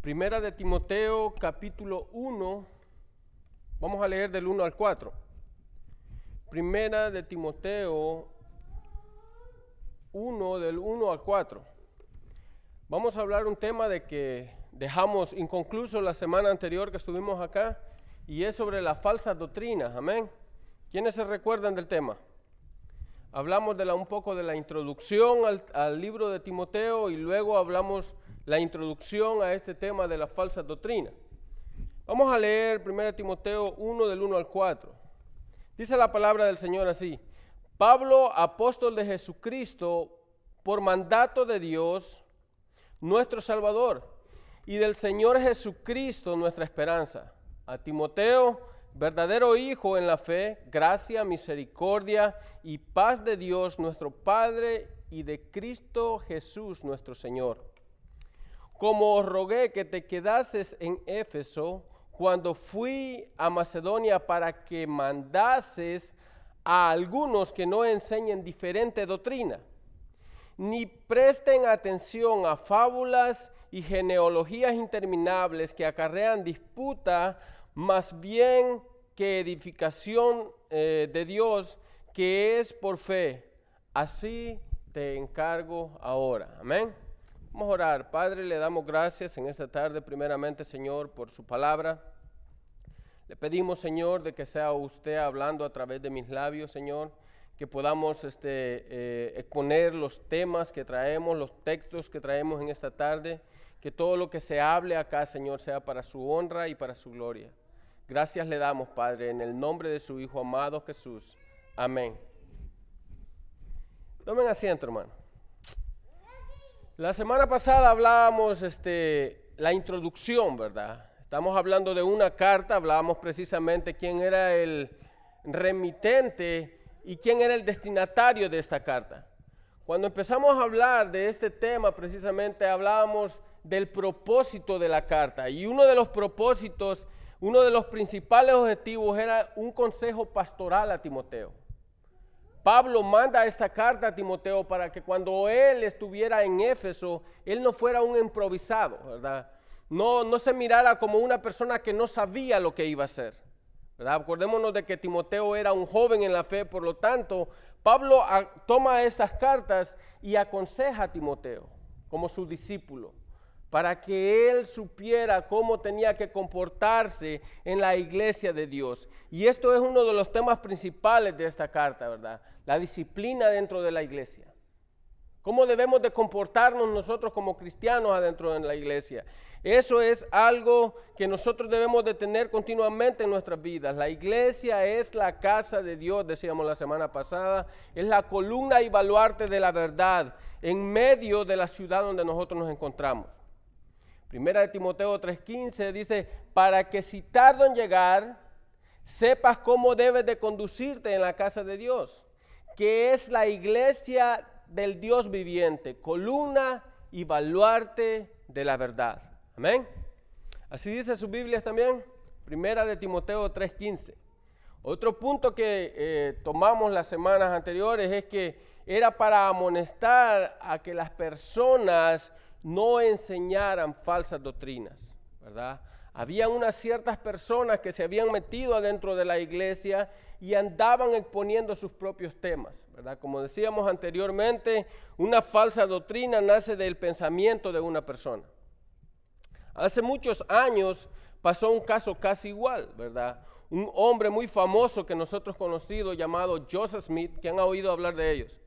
Primera de Timoteo capítulo 1, vamos a leer del 1 al 4. Primera de Timoteo 1 del 1 al 4. Vamos a hablar un tema de que dejamos inconcluso la semana anterior que estuvimos acá y es sobre las falsas doctrinas. Amén. ¿Quiénes se recuerdan del tema? Hablamos de la, un poco de la introducción al, al libro de Timoteo y luego hablamos la introducción a este tema de la falsa doctrina. Vamos a leer 1 Timoteo 1 del 1 al 4. Dice la palabra del Señor así, Pablo, apóstol de Jesucristo, por mandato de Dios, nuestro Salvador, y del Señor Jesucristo, nuestra esperanza. A Timoteo, verdadero Hijo en la fe, gracia, misericordia y paz de Dios, nuestro Padre, y de Cristo Jesús, nuestro Señor como os rogué que te quedases en Éfeso cuando fui a Macedonia para que mandases a algunos que no enseñen diferente doctrina, ni presten atención a fábulas y genealogías interminables que acarrean disputa, más bien que edificación eh, de Dios que es por fe. Así te encargo ahora. Amén. Vamos a orar. Padre, le damos gracias en esta tarde, primeramente, Señor, por su palabra. Le pedimos, Señor, de que sea usted hablando a través de mis labios, Señor, que podamos este, eh, exponer los temas que traemos, los textos que traemos en esta tarde, que todo lo que se hable acá, Señor, sea para su honra y para su gloria. Gracias le damos, Padre, en el nombre de su Hijo amado Jesús. Amén. Tomen asiento, hermano. La semana pasada hablábamos este, la introducción, ¿verdad? Estamos hablando de una carta, hablábamos precisamente quién era el remitente y quién era el destinatario de esta carta. Cuando empezamos a hablar de este tema, precisamente hablábamos del propósito de la carta. Y uno de los propósitos, uno de los principales objetivos era un consejo pastoral a Timoteo. Pablo manda esta carta a Timoteo para que cuando él estuviera en Éfeso, él no fuera un improvisado, ¿verdad? No, no se mirara como una persona que no sabía lo que iba a hacer. ¿verdad? Acordémonos de que Timoteo era un joven en la fe, por lo tanto, Pablo toma estas cartas y aconseja a Timoteo como su discípulo para que él supiera cómo tenía que comportarse en la iglesia de Dios. Y esto es uno de los temas principales de esta carta, ¿verdad? La disciplina dentro de la iglesia. ¿Cómo debemos de comportarnos nosotros como cristianos adentro de la iglesia? Eso es algo que nosotros debemos de tener continuamente en nuestras vidas. La iglesia es la casa de Dios, decíamos la semana pasada, es la columna y baluarte de la verdad en medio de la ciudad donde nosotros nos encontramos. Primera de Timoteo 3:15 dice, para que si tardo en llegar, sepas cómo debes de conducirte en la casa de Dios, que es la iglesia del Dios viviente, columna y baluarte de la verdad. Amén. Así dice su Biblia también, Primera de Timoteo 3:15. Otro punto que eh, tomamos las semanas anteriores es que era para amonestar a que las personas no enseñaran falsas doctrinas, ¿verdad? Había unas ciertas personas que se habían metido adentro de la iglesia y andaban exponiendo sus propios temas, ¿verdad? Como decíamos anteriormente, una falsa doctrina nace del pensamiento de una persona. Hace muchos años pasó un caso casi igual, ¿verdad? Un hombre muy famoso que nosotros conocido llamado Joseph Smith, que han oído hablar de ellos.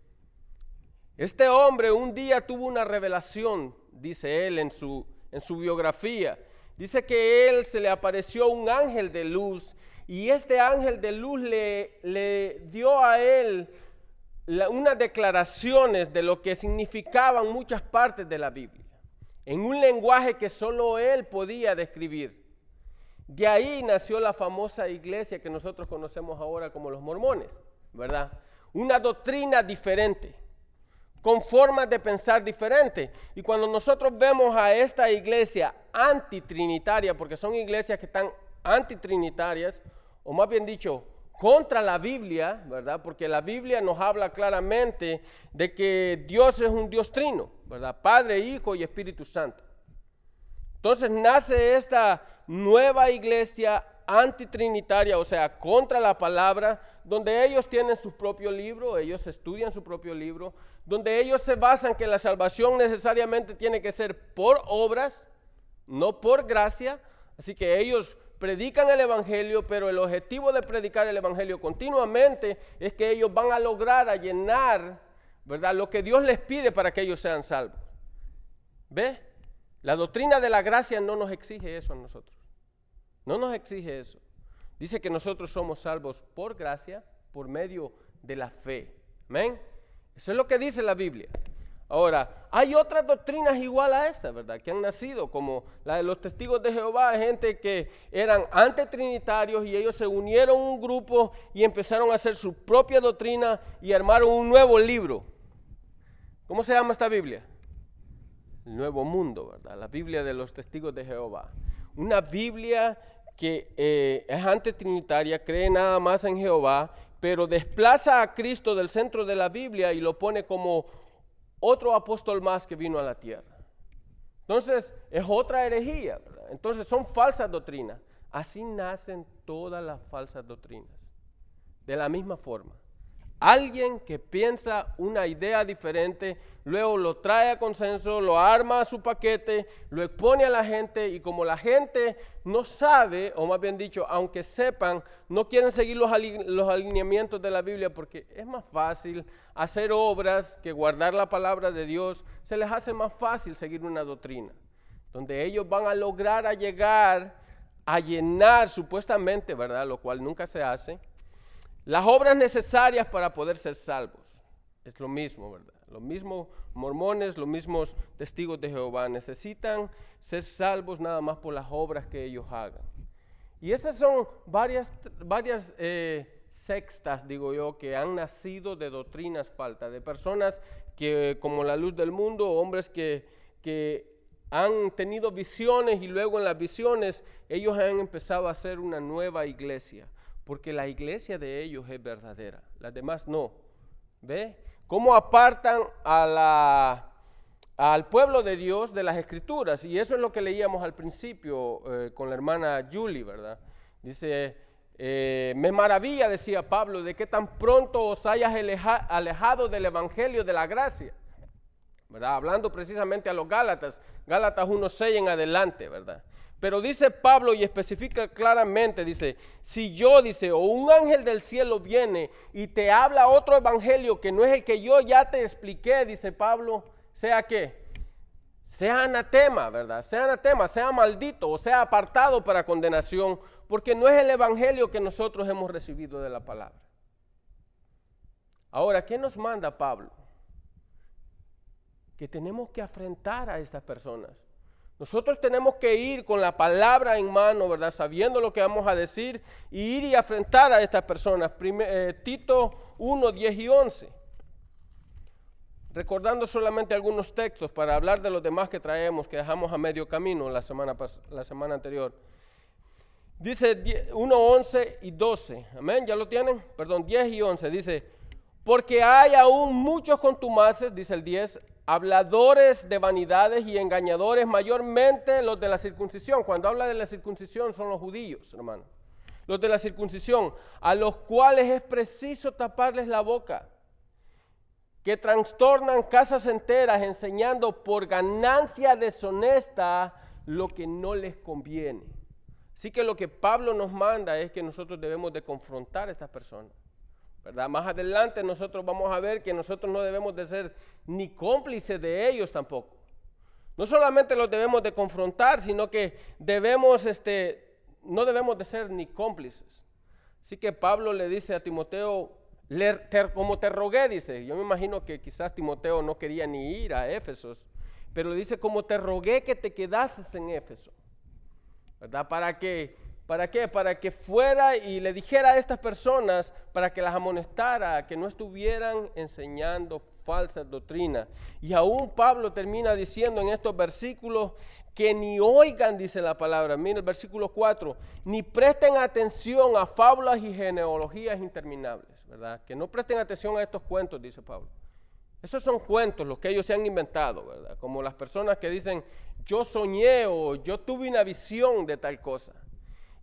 Este hombre un día tuvo una revelación dice él en su, en su biografía. Dice que él se le apareció un ángel de luz y este ángel de luz le, le dio a él unas declaraciones de lo que significaban muchas partes de la Biblia, en un lenguaje que solo él podía describir. De ahí nació la famosa iglesia que nosotros conocemos ahora como los mormones, ¿verdad? Una doctrina diferente con formas de pensar diferentes. Y cuando nosotros vemos a esta iglesia antitrinitaria, porque son iglesias que están antitrinitarias, o más bien dicho, contra la Biblia, ¿verdad? Porque la Biblia nos habla claramente de que Dios es un Dios trino, ¿verdad? Padre, Hijo y Espíritu Santo. Entonces nace esta nueva iglesia antitrinitaria, o sea, contra la palabra, donde ellos tienen su propio libro, ellos estudian su propio libro, donde ellos se basan que la salvación necesariamente tiene que ser por obras, no por gracia. Así que ellos predican el Evangelio, pero el objetivo de predicar el Evangelio continuamente es que ellos van a lograr a llenar, ¿verdad? Lo que Dios les pide para que ellos sean salvos. ¿Ve? La doctrina de la gracia no nos exige eso a nosotros. No nos exige eso. Dice que nosotros somos salvos por gracia, por medio de la fe. Amén. Eso es lo que dice la Biblia. Ahora, hay otras doctrinas igual a esta, ¿verdad? Que han nacido, como la de los testigos de Jehová, gente que eran antitrinitarios y ellos se unieron un grupo y empezaron a hacer su propia doctrina y armaron un nuevo libro. ¿Cómo se llama esta Biblia? El Nuevo Mundo, ¿verdad? La Biblia de los testigos de Jehová. Una Biblia que eh, es antitrinitaria, cree nada más en Jehová, pero desplaza a Cristo del centro de la Biblia y lo pone como otro apóstol más que vino a la tierra. Entonces es otra herejía, entonces son falsas doctrinas. Así nacen todas las falsas doctrinas, de la misma forma. Alguien que piensa una idea diferente, luego lo trae a consenso, lo arma a su paquete, lo expone a la gente y como la gente no sabe, o más bien dicho, aunque sepan, no quieren seguir los, los alineamientos de la Biblia porque es más fácil hacer obras que guardar la palabra de Dios, se les hace más fácil seguir una doctrina, donde ellos van a lograr a llegar a llenar supuestamente, ¿verdad? Lo cual nunca se hace las obras necesarias para poder ser salvos. Es lo mismo, ¿verdad? Los mismos mormones, los mismos testigos de Jehová necesitan ser salvos nada más por las obras que ellos hagan. Y esas son varias, varias eh, sextas, digo yo, que han nacido de doctrinas faltas, de personas que, como la luz del mundo, hombres que, que han tenido visiones y luego en las visiones ellos han empezado a hacer una nueva iglesia porque la iglesia de ellos es verdadera, las demás no. ¿Ve? ¿Cómo apartan al pueblo de Dios de las escrituras? Y eso es lo que leíamos al principio eh, con la hermana Julie, ¿verdad? Dice, eh, me maravilla, decía Pablo, de que tan pronto os hayas alejado del evangelio de la gracia. ¿verdad? Hablando precisamente a los Gálatas, Gálatas 1.6 en adelante, ¿verdad? Pero dice Pablo y especifica claramente, dice, si yo, dice, o un ángel del cielo viene y te habla otro evangelio que no es el que yo ya te expliqué, dice Pablo, sea que, sea anatema, ¿verdad? Sea anatema, sea maldito o sea apartado para condenación, porque no es el evangelio que nosotros hemos recibido de la palabra. Ahora, ¿qué nos manda Pablo? Que tenemos que afrentar a estas personas. Nosotros tenemos que ir con la palabra en mano, ¿verdad? Sabiendo lo que vamos a decir y ir y afrontar a estas personas. Eh, Tito 1, 10 y 11. Recordando solamente algunos textos para hablar de los demás que traemos, que dejamos a medio camino la semana, la semana anterior. Dice 1, 11 y 12. Amén, ¿ya lo tienen? Perdón, 10 y 11. Dice, porque hay aún muchos contumaces, dice el 10, habladores de vanidades y engañadores, mayormente los de la circuncisión. Cuando habla de la circuncisión son los judíos, hermano. Los de la circuncisión, a los cuales es preciso taparles la boca, que trastornan casas enteras enseñando por ganancia deshonesta lo que no les conviene. Así que lo que Pablo nos manda es que nosotros debemos de confrontar a estas personas más adelante nosotros vamos a ver que nosotros no debemos de ser ni cómplices de ellos tampoco. No solamente los debemos de confrontar, sino que debemos, este, no debemos de ser ni cómplices. Así que Pablo le dice a Timoteo, como te rogué, dice, yo me imagino que quizás Timoteo no quería ni ir a Éfeso, pero le dice, como te rogué que te quedases en Éfeso, ¿verdad? Para que ¿Para qué? Para que fuera y le dijera a estas personas, para que las amonestara, que no estuvieran enseñando falsas doctrinas. Y aún Pablo termina diciendo en estos versículos que ni oigan, dice la palabra, mira el versículo 4, ni presten atención a fábulas y genealogías interminables, ¿verdad? Que no presten atención a estos cuentos, dice Pablo. Esos son cuentos, los que ellos se han inventado, ¿verdad? Como las personas que dicen, yo soñé o yo tuve una visión de tal cosa.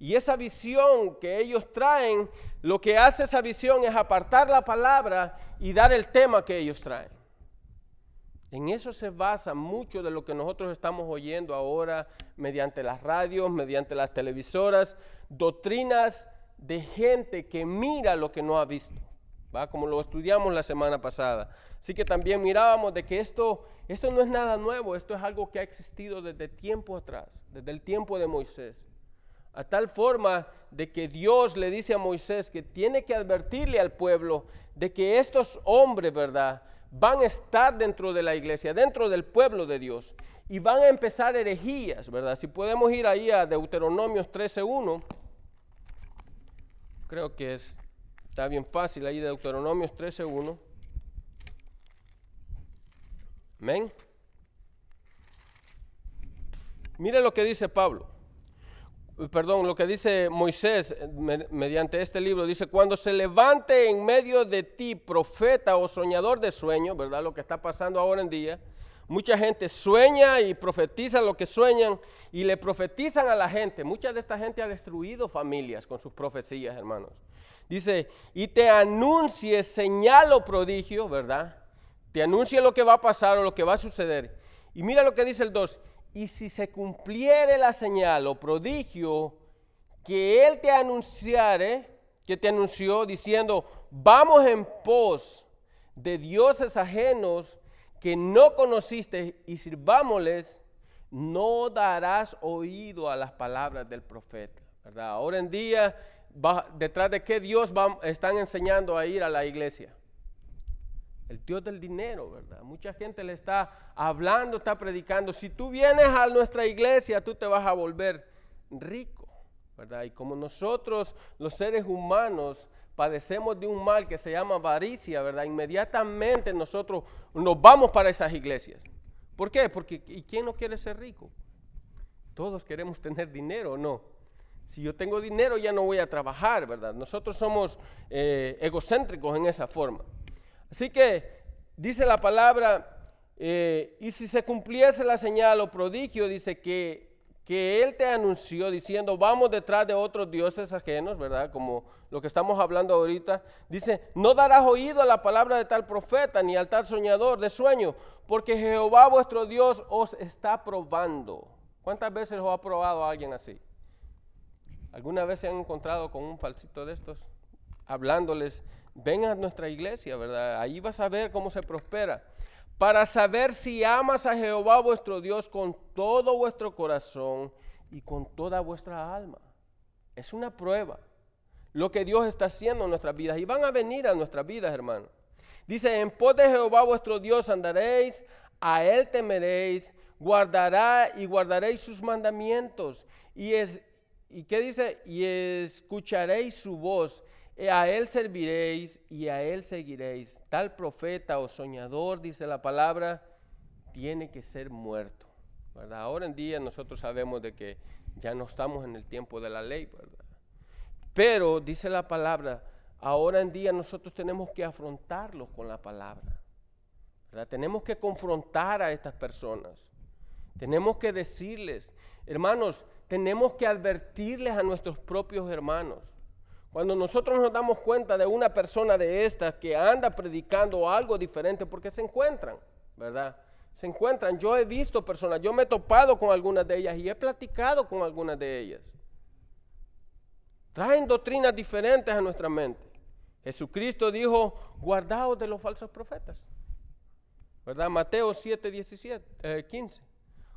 Y esa visión que ellos traen, lo que hace esa visión es apartar la palabra y dar el tema que ellos traen. En eso se basa mucho de lo que nosotros estamos oyendo ahora mediante las radios, mediante las televisoras, doctrinas de gente que mira lo que no ha visto, ¿va? como lo estudiamos la semana pasada. Así que también mirábamos de que esto, esto no es nada nuevo, esto es algo que ha existido desde tiempo atrás, desde el tiempo de Moisés. A tal forma de que Dios le dice a Moisés que tiene que advertirle al pueblo de que estos hombres, ¿verdad? Van a estar dentro de la iglesia, dentro del pueblo de Dios. Y van a empezar herejías, ¿verdad? Si podemos ir ahí a Deuteronomios 13.1, creo que es, está bien fácil ahí Deuteronomios 13.1. Amén. Mire lo que dice Pablo. Perdón, lo que dice Moisés mediante este libro. Dice, cuando se levante en medio de ti profeta o soñador de sueños, ¿verdad? Lo que está pasando ahora en día. Mucha gente sueña y profetiza lo que sueñan y le profetizan a la gente. Mucha de esta gente ha destruido familias con sus profecías, hermanos. Dice, y te anuncie señal o prodigio, ¿verdad? te anuncia lo que va a pasar o lo que va a suceder. Y mira lo que dice el 2, y si se cumpliere la señal o prodigio que él te anunciare, que te anunció diciendo, vamos en pos de dioses ajenos que no conociste y sirvámosles, no darás oído a las palabras del profeta. Ahora en día, detrás de qué Dios están enseñando a ir a la iglesia el Dios del dinero, ¿verdad? Mucha gente le está hablando, está predicando. Si tú vienes a nuestra iglesia, tú te vas a volver rico, ¿verdad? Y como nosotros, los seres humanos, padecemos de un mal que se llama avaricia, ¿verdad? Inmediatamente nosotros nos vamos para esas iglesias. ¿Por qué? Porque ¿y quién no quiere ser rico? Todos queremos tener dinero, ¿no? Si yo tengo dinero ya no voy a trabajar, ¿verdad? Nosotros somos eh, egocéntricos en esa forma. Así que dice la palabra, eh, y si se cumpliese la señal o prodigio, dice que, que Él te anunció diciendo, vamos detrás de otros dioses ajenos, ¿verdad? Como lo que estamos hablando ahorita. Dice, no darás oído a la palabra de tal profeta ni al tal soñador de sueño, porque Jehová vuestro Dios os está probando. ¿Cuántas veces os ha probado alguien así? ¿Alguna vez se han encontrado con un falsito de estos? Hablándoles ven a nuestra iglesia, ¿verdad? Ahí vas a ver cómo se prospera. Para saber si amas a Jehová vuestro Dios con todo vuestro corazón y con toda vuestra alma. Es una prueba. Lo que Dios está haciendo en nuestras vidas. Y van a venir a nuestras vidas, hermano. Dice, en pos de Jehová vuestro Dios andaréis, a Él temeréis, guardará y guardaréis sus mandamientos. Y es, ¿y qué dice? Y escucharéis su voz a él serviréis y a él seguiréis. Tal profeta o soñador, dice la palabra, tiene que ser muerto. ¿verdad? Ahora en día nosotros sabemos de que ya no estamos en el tiempo de la ley. Pero dice la palabra, ahora en día nosotros tenemos que afrontarlos con la palabra. ¿verdad? Tenemos que confrontar a estas personas. Tenemos que decirles, hermanos, tenemos que advertirles a nuestros propios hermanos. Cuando nosotros nos damos cuenta de una persona de estas que anda predicando algo diferente, porque se encuentran, ¿verdad? Se encuentran. Yo he visto personas, yo me he topado con algunas de ellas y he platicado con algunas de ellas. Traen doctrinas diferentes a nuestra mente. Jesucristo dijo, guardaos de los falsos profetas. ¿Verdad? Mateo 7, 17, 15.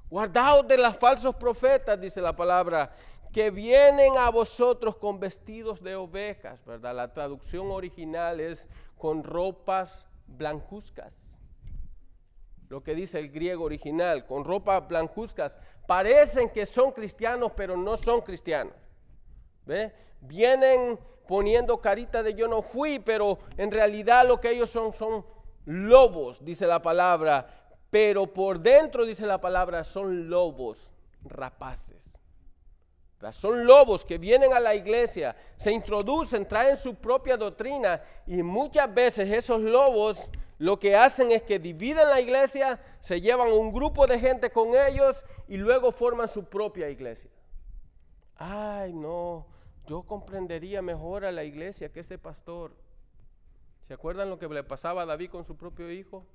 Guardaos de los falsos profetas, dice la palabra, que vienen a vosotros con vestidos de ovejas, ¿verdad? La traducción original es con ropas blancuzcas. Lo que dice el griego original, con ropas blancuzcas. Parecen que son cristianos, pero no son cristianos. ¿Ve? Vienen poniendo carita de yo no fui, pero en realidad lo que ellos son son lobos, dice la palabra. Pero por dentro, dice la palabra, son lobos rapaces. Son lobos que vienen a la iglesia, se introducen, traen su propia doctrina y muchas veces esos lobos lo que hacen es que dividen la iglesia, se llevan un grupo de gente con ellos y luego forman su propia iglesia. Ay, no, yo comprendería mejor a la iglesia que ese pastor. ¿Se acuerdan lo que le pasaba a David con su propio hijo?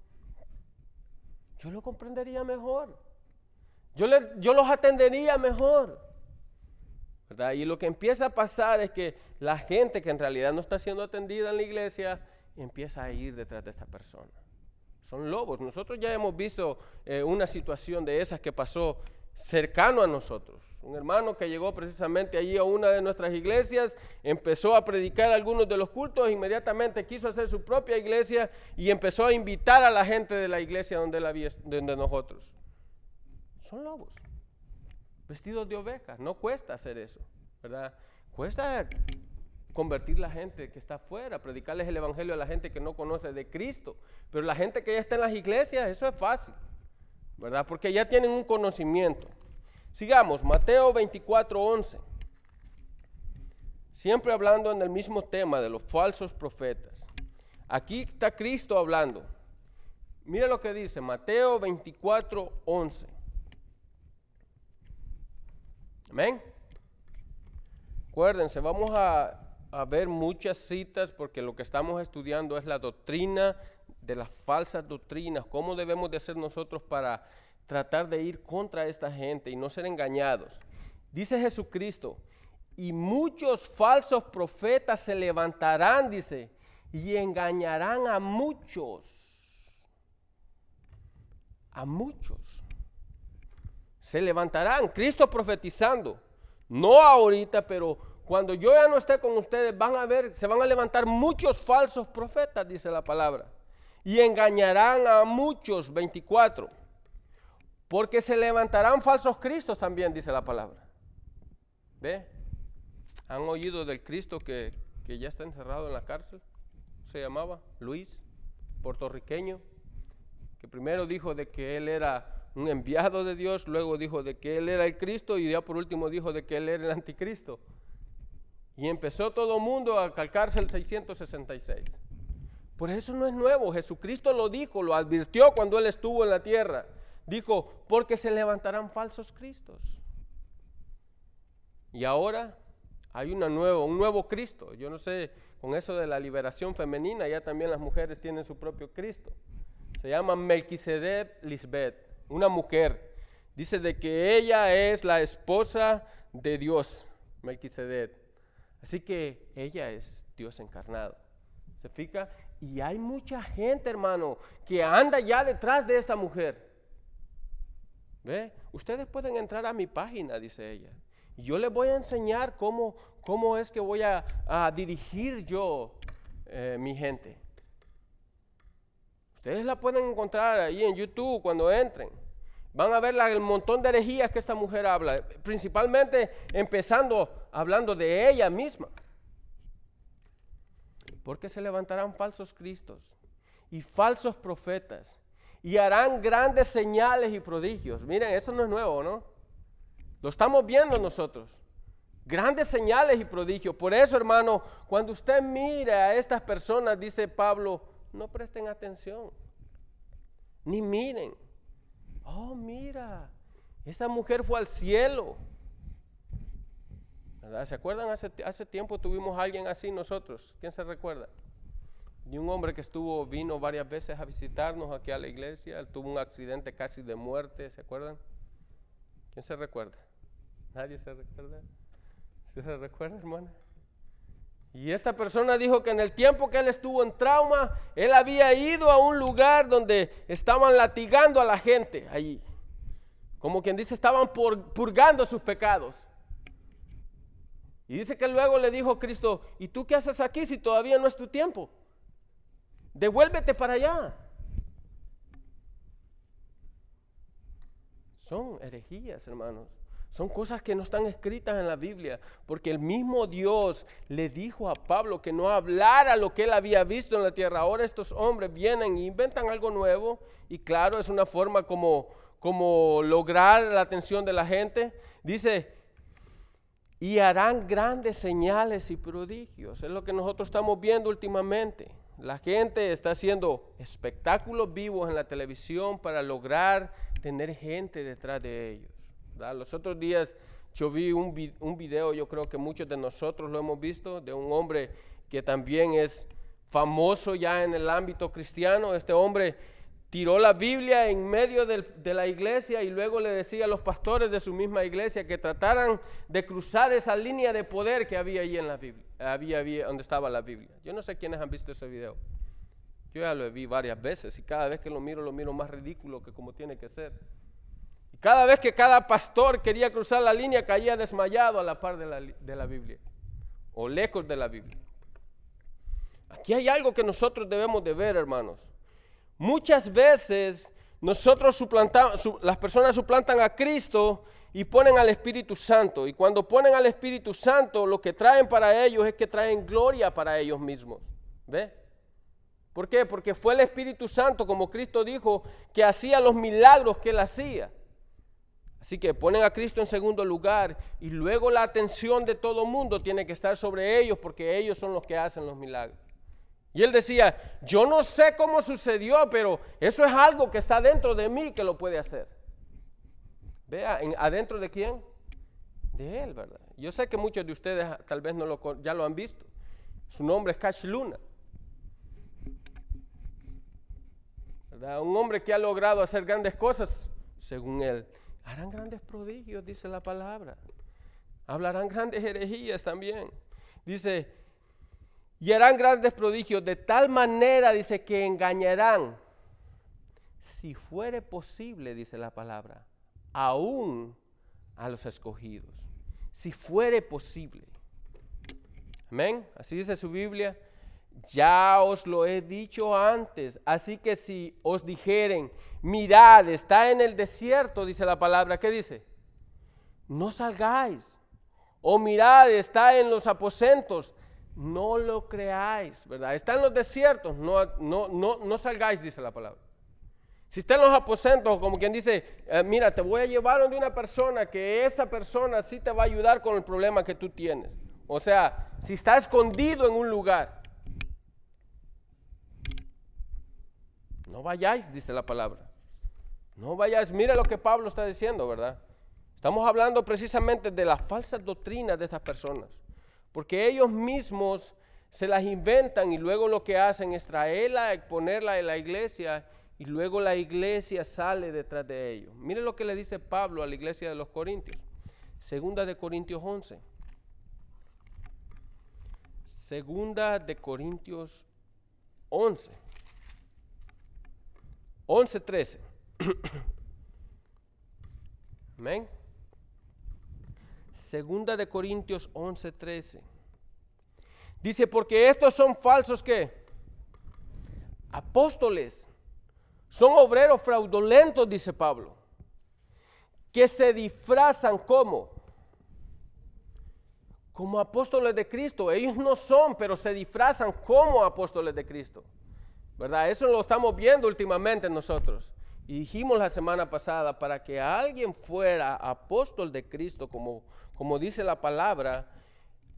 Yo lo comprendería mejor. Yo, yo los atendería mejor. Y lo que empieza a pasar es que la gente que en realidad no está siendo atendida en la iglesia empieza a ir detrás de esta persona. Son lobos. Nosotros ya hemos visto eh, una situación de esas que pasó cercano a nosotros. Un hermano que llegó precisamente allí a una de nuestras iglesias, empezó a predicar algunos de los cultos, inmediatamente quiso hacer su propia iglesia y empezó a invitar a la gente de la iglesia donde, la donde nosotros. Son lobos, vestidos de ovejas. No cuesta hacer eso, ¿verdad? Cuesta convertir la gente que está afuera, predicarles el evangelio a la gente que no conoce de Cristo. Pero la gente que ya está en las iglesias, eso es fácil, ¿verdad? Porque ya tienen un conocimiento. Sigamos, Mateo 24, 11. Siempre hablando en el mismo tema de los falsos profetas. Aquí está Cristo hablando. Mira lo que dice Mateo 24, 11. Amén. Acuérdense, vamos a, a ver muchas citas porque lo que estamos estudiando es la doctrina de las falsas doctrinas, cómo debemos de hacer nosotros para tratar de ir contra esta gente y no ser engañados. Dice Jesucristo, y muchos falsos profetas se levantarán, dice, y engañarán a muchos. A muchos. Se levantarán, Cristo profetizando. No ahorita, pero cuando yo ya no esté con ustedes, van a ver, se van a levantar muchos falsos profetas, dice la palabra. Y engañarán a muchos, 24. Porque se levantarán falsos cristos también, dice la palabra. ¿Ve? ¿Han oído del Cristo que, que ya está encerrado en la cárcel? Se llamaba Luis, puertorriqueño, que primero dijo de que él era un enviado de Dios, luego dijo de que él era el Cristo y ya por último dijo de que él era el anticristo. Y empezó todo el mundo a calcarse el 666. Por eso no es nuevo, Jesucristo lo dijo, lo advirtió cuando él estuvo en la tierra. Dijo, porque se levantarán falsos cristos. Y ahora hay una un nuevo Cristo. Yo no sé, con eso de la liberación femenina, ya también las mujeres tienen su propio Cristo. Se llama Melquisedec Lisbeth, una mujer. Dice de que ella es la esposa de Dios, Melquisedec. Así que ella es Dios encarnado. ¿Se fija? Y hay mucha gente, hermano, que anda ya detrás de esta mujer. ¿Ve? Ustedes pueden entrar a mi página, dice ella. Y yo les voy a enseñar cómo, cómo es que voy a, dirigir yo eh, mi gente. Ustedes la pueden encontrar ahí en YouTube cuando entren. Van a ver el montón de herejías que esta mujer habla, principalmente empezando hablando de ella misma. Porque se levantarán falsos cristos y falsos profetas y harán grandes señales y prodigios. Miren, eso no es nuevo, ¿no? Lo estamos viendo nosotros. Grandes señales y prodigios. Por eso, hermano, cuando usted mire a estas personas, dice Pablo, no presten atención, ni miren. Oh, mira, esa mujer fue al cielo. ¿Se acuerdan? Hace, hace tiempo tuvimos a alguien así nosotros. ¿Quién se recuerda? Y un hombre que estuvo, vino varias veces a visitarnos aquí a la iglesia, él tuvo un accidente casi de muerte, ¿se acuerdan? ¿Quién se recuerda? ¿Nadie se recuerda? ¿Sí se recuerda, hermana? Y esta persona dijo que en el tiempo que él estuvo en trauma, él había ido a un lugar donde estaban latigando a la gente allí. Como quien dice, estaban purgando sus pecados. Y dice que luego le dijo Cristo, ¿y tú qué haces aquí si todavía no es tu tiempo? Devuélvete para allá. Son herejías, hermanos. Son cosas que no están escritas en la Biblia, porque el mismo Dios le dijo a Pablo que no hablara lo que él había visto en la tierra. Ahora estos hombres vienen e inventan algo nuevo y claro, es una forma como, como lograr la atención de la gente. Dice, y harán grandes señales y prodigios. Es lo que nosotros estamos viendo últimamente La gente está haciendo espectáculos vivos en la televisión para lograr tener gente detrás de ellos. Los otros días yo vi un, video, yo creo que muchos de nosotros lo hemos visto, de un hombre que también es famoso ya en el ámbito cristiano. Este hombre tiró la Biblia en medio de la iglesia y luego le decía a los pastores de su misma iglesia que trataran de cruzar esa línea de poder que había ahí en la Biblia, donde estaba la Biblia. Yo no sé quiénes han visto ese video. Yo ya lo vi varias veces y cada vez que lo miro lo miro más ridículo que como tiene que ser. Cada vez que cada pastor quería cruzar la línea caía desmayado a la par de la, de la Biblia o lejos de la Biblia. Aquí hay algo que nosotros debemos de ver, hermanos. Muchas veces nosotros suplantamos, las personas suplantan a Cristo y ponen al Espíritu Santo. Y cuando ponen al Espíritu Santo, lo que traen para ellos es que traen gloria para ellos mismos. ¿Ve? ¿Por qué? Porque fue el Espíritu Santo, como Cristo dijo, que hacía los milagros que él hacía. Así que ponen a Cristo en segundo lugar y luego la atención de todo el mundo tiene que estar sobre ellos porque ellos son los que hacen los milagros. Y él decía, yo no sé cómo sucedió, pero eso es algo que está dentro de mí que lo puede hacer. Vea, ¿adentro de quién? De él, ¿verdad? Yo sé que muchos de ustedes tal vez no lo, ya lo han visto. Su nombre es Cash Luna. ¿verdad? Un hombre que ha logrado hacer grandes cosas, según él. Harán grandes prodigios, dice la palabra. Hablarán grandes herejías también. Dice, y harán grandes prodigios de tal manera, dice, que engañarán, si fuere posible, dice la palabra, aún a los escogidos. Si fuere posible. Amén. Así dice su Biblia. Ya os lo he dicho antes. Así que si os dijeren, mirad, está en el desierto, dice la palabra, ¿qué dice? No salgáis. O mirad, está en los aposentos, no lo creáis, ¿verdad? Está en los desiertos, no, no, no, no salgáis, dice la palabra. Si está en los aposentos, como quien dice, eh, mira, te voy a llevar donde una persona que esa persona sí te va a ayudar con el problema que tú tienes. O sea, si está escondido en un lugar, no vayáis, dice la palabra. No vayáis. Mira lo que Pablo está diciendo, ¿verdad? Estamos hablando precisamente de las falsas doctrinas de estas personas. Porque ellos mismos se las inventan y luego lo que hacen es traerla, exponerla en la iglesia y luego la iglesia sale detrás de ellos. Mire lo que le dice Pablo a la iglesia de los Corintios. Segunda de Corintios 11. Segunda de Corintios 11. 11, 13. Amén. Segunda de Corintios 11, 13. Dice, porque estos son falsos que apóstoles, son obreros fraudulentos, dice Pablo, que se disfrazan como como apóstoles de Cristo. Ellos no son, pero se disfrazan como apóstoles de Cristo. ¿Verdad? Eso lo estamos viendo últimamente nosotros. Y dijimos la semana pasada, para que alguien fuera apóstol de Cristo, como como dice la palabra,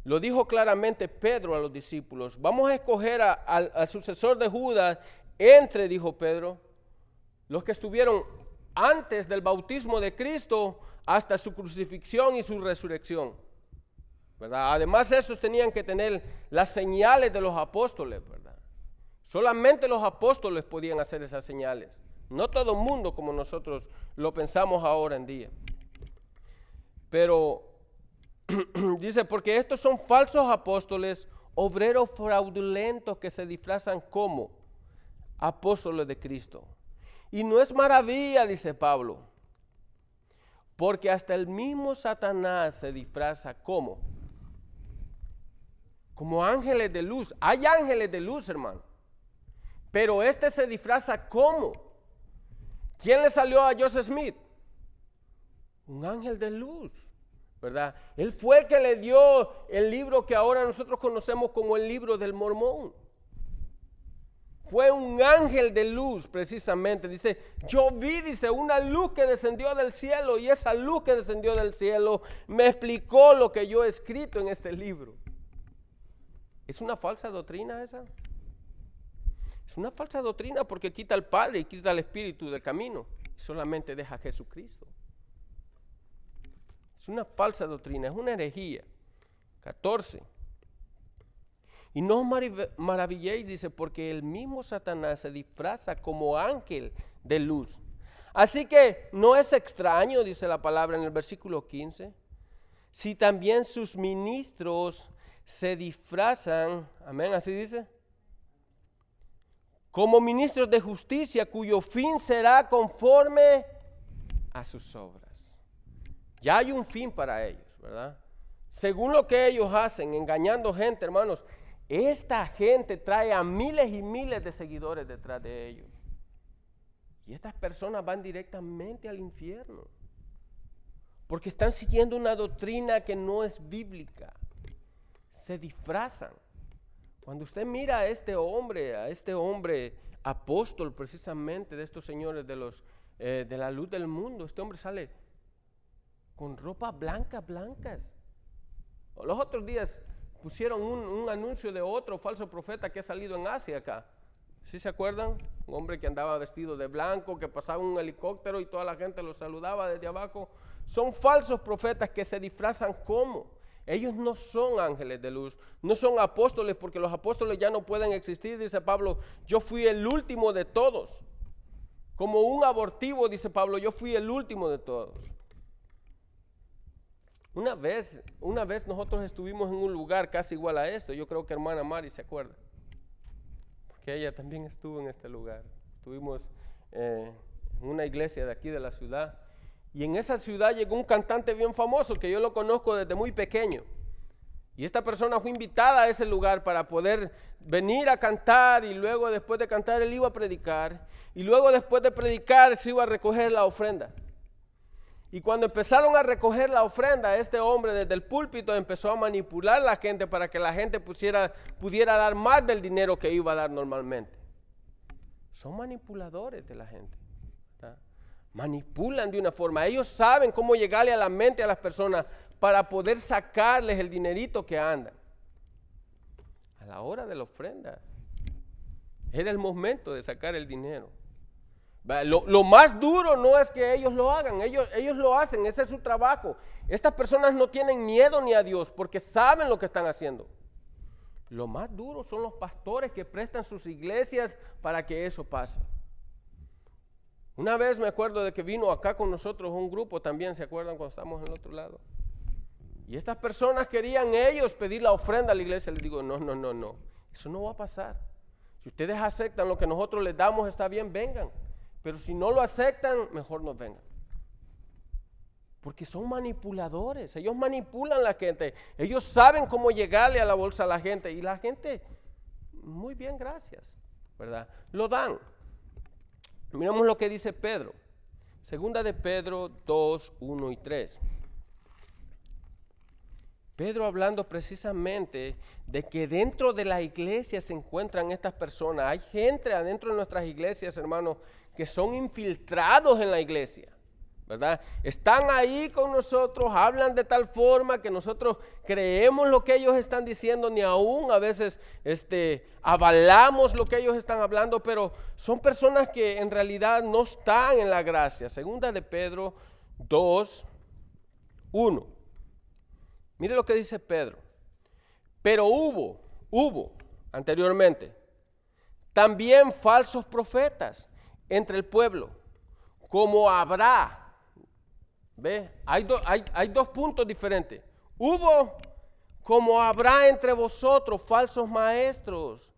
lo dijo claramente Pedro a los discípulos. Vamos a escoger al sucesor de Judas entre, dijo Pedro, los que estuvieron antes del bautismo de Cristo hasta su crucifixión y su resurrección. ¿verdad? Además, estos tenían que tener las señales de los apóstoles. ¿verdad? Solamente los apóstoles podían hacer esas señales. No todo el mundo como nosotros lo pensamos ahora en día. Pero dice, porque estos son falsos apóstoles, obreros fraudulentos que se disfrazan como apóstoles de Cristo. Y no es maravilla, dice Pablo, porque hasta el mismo Satanás se disfraza como como ángeles de luz. Hay ángeles de luz, hermano. Pero este se disfraza como. ¿Quién le salió a Joseph Smith? Un ángel de luz. ¿verdad? Él fue el que le dio el libro que ahora nosotros conocemos como el libro del mormón. Fue un ángel de luz precisamente. Dice, yo vi, dice, una luz que descendió del cielo y esa luz que descendió del cielo me explicó lo que yo he escrito en este libro. ¿Es una falsa doctrina esa? Es una falsa doctrina porque quita al Padre y quita al Espíritu del camino. Solamente deja a Jesucristo. Es una falsa doctrina, es una herejía. 14. Y no os maravilléis, dice, porque el mismo Satanás se disfraza como ángel de luz. Así que no es extraño, dice la palabra en el versículo 15, si también sus ministros se disfrazan, amén, así dice, como ministros de justicia cuyo fin será conforme a sus obras. Ya hay un fin para ellos, ¿verdad? Según lo que ellos hacen, engañando gente, hermanos, esta gente trae a miles y miles de seguidores detrás de ellos. Y estas personas van directamente al infierno. Porque están siguiendo una doctrina que no es bíblica. Se disfrazan. Cuando usted mira a este hombre, a este hombre apóstol precisamente de estos señores de, los, eh, de la luz del mundo, este hombre sale con ropa blanca, blancas. Los otros días pusieron un, un, anuncio de otro falso profeta que ha salido en Asia acá. ¿Sí se acuerdan? Un hombre que andaba vestido de blanco, que pasaba un helicóptero y toda la gente lo saludaba desde abajo. Son falsos profetas que se disfrazan como ellos no son ángeles de luz, no son apóstoles porque los apóstoles ya no pueden existir, dice Pablo. Yo fui el último de todos. Como un abortivo, dice Pablo, yo fui el último de todos. Una vez, una vez nosotros estuvimos en un lugar casi igual a esto. Yo creo que hermana Mari se acuerda. Porque ella también estuvo en este lugar. Estuvimos eh, en una iglesia de aquí de la ciudad. Y en esa ciudad llegó un cantante bien famoso que yo lo conozco desde muy pequeño. Y esta persona fue invitada a ese lugar para poder venir a cantar y luego después de cantar él iba a predicar. Y luego después de predicar se iba a recoger la ofrenda. Y cuando empezaron a recoger la ofrenda, este hombre desde el púlpito empezó a manipular a la gente para que la gente pusiera, pudiera dar más del dinero que iba a dar normalmente. Son manipuladores de la gente manipulan de una forma. Ellos saben cómo llegarle a la mente a las personas para poder sacarles el dinerito que andan. A la hora de la ofrenda, era el momento de sacar el dinero. Lo, más duro no es que ellos lo hagan, ellos, ellos lo hacen, ese es su trabajo. Estas personas no tienen miedo ni a Dios porque saben lo que están haciendo. Lo más duro son los pastores que prestan sus iglesias para que eso pase. Una vez me acuerdo de que vino acá con nosotros un grupo también, ¿se acuerdan cuando estábamos en el otro lado? Y estas personas querían ellos pedir la ofrenda a la iglesia. Les digo, no, no, no, no. Eso no va a pasar. Si ustedes aceptan lo que nosotros les damos, está bien, vengan. Pero si no lo aceptan, mejor no vengan. Porque son manipuladores. Ellos manipulan a la gente. Ellos saben cómo llegarle a la bolsa a la gente. Y la gente, muy bien, gracias. ¿Verdad? Lo dan. Miramos lo que dice Pedro. Segunda de Pedro 2, 1 y 3. Pedro hablando precisamente de que dentro de la iglesia se encuentran estas personas. Hay gente adentro de nuestras iglesias, hermanos, que son infiltrados en la iglesia. ¿Verdad? Están ahí con nosotros, hablan de tal forma que nosotros creemos lo que ellos están diciendo, ni aún a veces este, avalamos lo que ellos están hablando, pero son personas que en realidad no están en la gracia. Segunda de Pedro 2, 1. Mire lo que dice Pedro. Pero hubo, hubo anteriormente, también falsos profetas entre el pueblo, como habrá ¿Ve? Hay, hay, dos puntos diferentes. Hubo, como habrá entre vosotros falsos maestros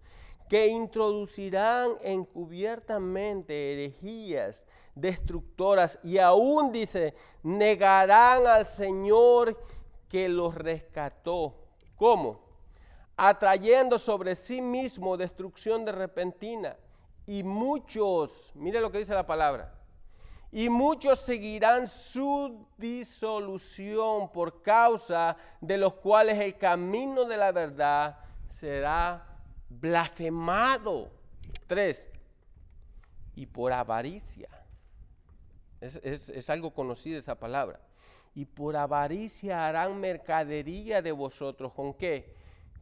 que introducirán encubiertamente herejías destructoras y aún dice, negarán al Señor que los rescató. ¿Cómo? Atrayendo sobre sí mismo destrucción de repentina. Y muchos, mire lo que dice la palabra, y muchos seguirán su disolución por causa de los cuales el camino de la verdad será blasfemado. Tres, y por avaricia. Es, algo conocido esa palabra. Y por avaricia harán mercadería de vosotros. ¿Con qué?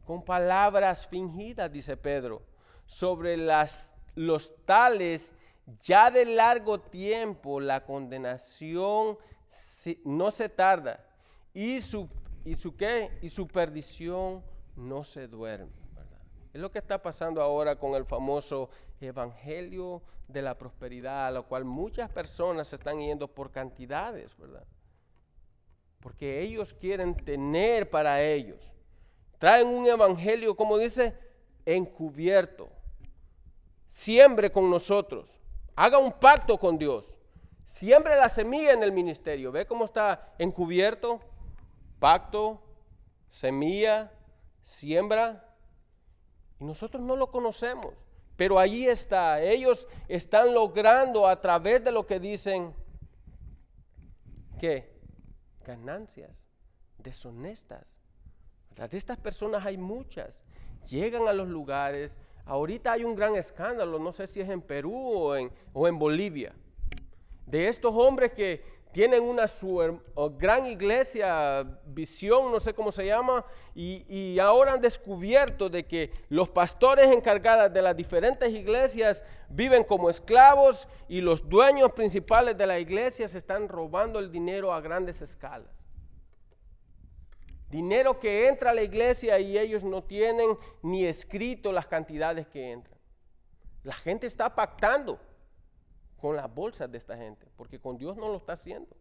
Con palabras fingidas, dice Pedro, sobre las los tales ya de largo tiempo la condenación no se tarda y su, y su, ¿qué? Y su perdición no se duerme. Es lo que está pasando ahora con el famoso evangelio de la prosperidad, a lo cual muchas personas están yendo por cantidades, ¿verdad? Porque ellos quieren tener para ellos. Traen un evangelio, como dice, encubierto. Siembre con nosotros. Haga un pacto con Dios. Siembre la semilla en el ministerio. ¿Ve cómo está encubierto? Pacto, semilla, siembra. Y nosotros no lo conocemos. Pero ahí está. Ellos están logrando a través de lo que dicen que ganancias deshonestas. De estas personas hay muchas. Llegan a los lugares. Ahorita hay un gran escándalo, no sé si es en Perú o en, o en Bolivia, de estos hombres que tienen una gran iglesia, visión, no sé cómo se llama, y, ahora han descubierto de que los pastores encargados de las diferentes iglesias viven como esclavos y los dueños principales de la iglesia se están robando el dinero a grandes escalas. Dinero que entra a la iglesia y ellos no tienen ni escrito las cantidades que entran. La gente está pactando con las bolsas de esta gente, porque con Dios no lo está haciendo.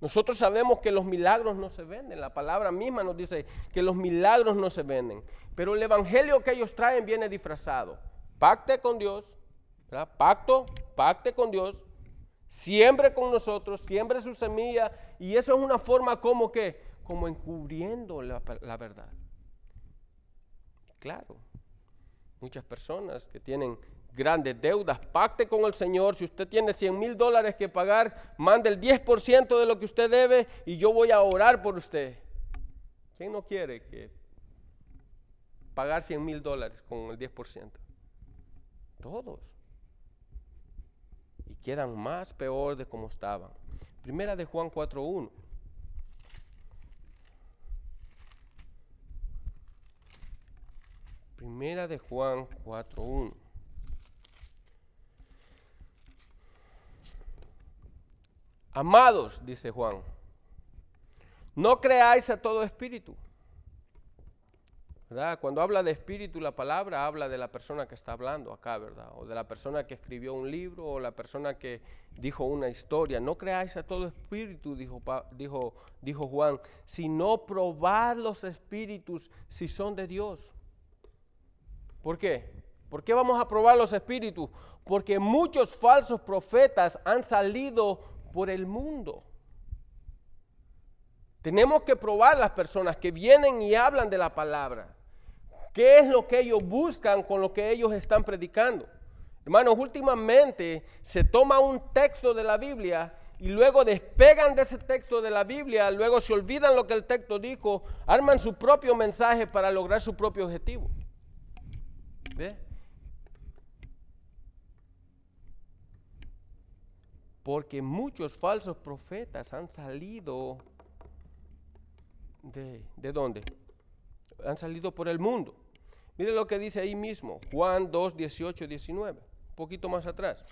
Nosotros sabemos que los milagros no se venden, la palabra misma nos dice que los milagros no se venden, pero el evangelio que ellos traen viene disfrazado. Pacte con Dios, pacto, pacte con Dios, siembre con nosotros, siembre su semilla, y eso es una forma como que, como encubriendo la, verdad. Claro, muchas personas que tienen grandes deudas, pacte con el Señor. Si usted tiene 100 mil dólares que pagar, mande el 10% de lo que usted debe y yo voy a orar por usted. ¿Quién no quiere que pagar 100 mil dólares con el 10%? Todos. Y quedan más peor de como estaban. Primera de Juan 4.1. Primera de Juan 4.1. Amados, dice Juan, no creáis a todo espíritu. ¿verdad? Cuando habla de espíritu, la palabra habla de la persona que está hablando acá, ¿verdad? O de la persona que escribió un libro o la persona que dijo una historia. No creáis a todo espíritu, dijo, dijo, dijo Juan, sino probad los espíritus si son de Dios. ¿Por qué? ¿Por qué vamos a probar los espíritus? Porque muchos falsos profetas han salido por el mundo. Tenemos que probar las personas que vienen y hablan de la palabra. ¿Qué es lo que ellos buscan con lo que ellos están predicando? Hermanos, últimamente se toma un texto de la Biblia y luego despegan de ese texto de la Biblia, luego se olvidan lo que el texto dijo, arman su propio mensaje para lograr su propio objetivo. ¿Ve? porque muchos falsos profetas han salido de, ¿de dónde? Han salido por el mundo. Mire lo que dice ahí mismo, Juan 2, 18, 19, un poquito más atrás.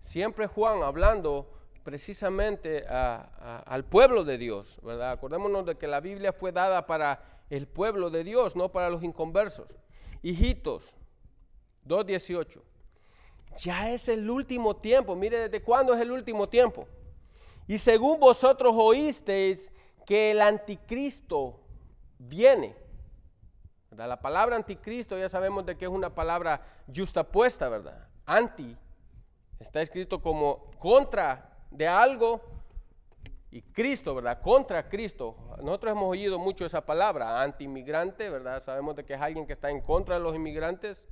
Siempre Juan hablando precisamente al pueblo de Dios, ¿verdad? Acordémonos de que la Biblia fue dada para el pueblo de Dios, no para los inconversos. Hijitos, 2.18 ya es el último tiempo. Mire, ¿desde cuándo es el último tiempo? Y según vosotros oísteis que el anticristo viene. La palabra anticristo ya sabemos de que es una palabra justapuesta, ¿verdad? Anti está escrito como contra de algo y Cristo, ¿verdad? Contra Cristo. Nosotros hemos oído mucho esa palabra, anti-inmigrante, ¿verdad? Sabemos de que es alguien que está en contra de los inmigrantes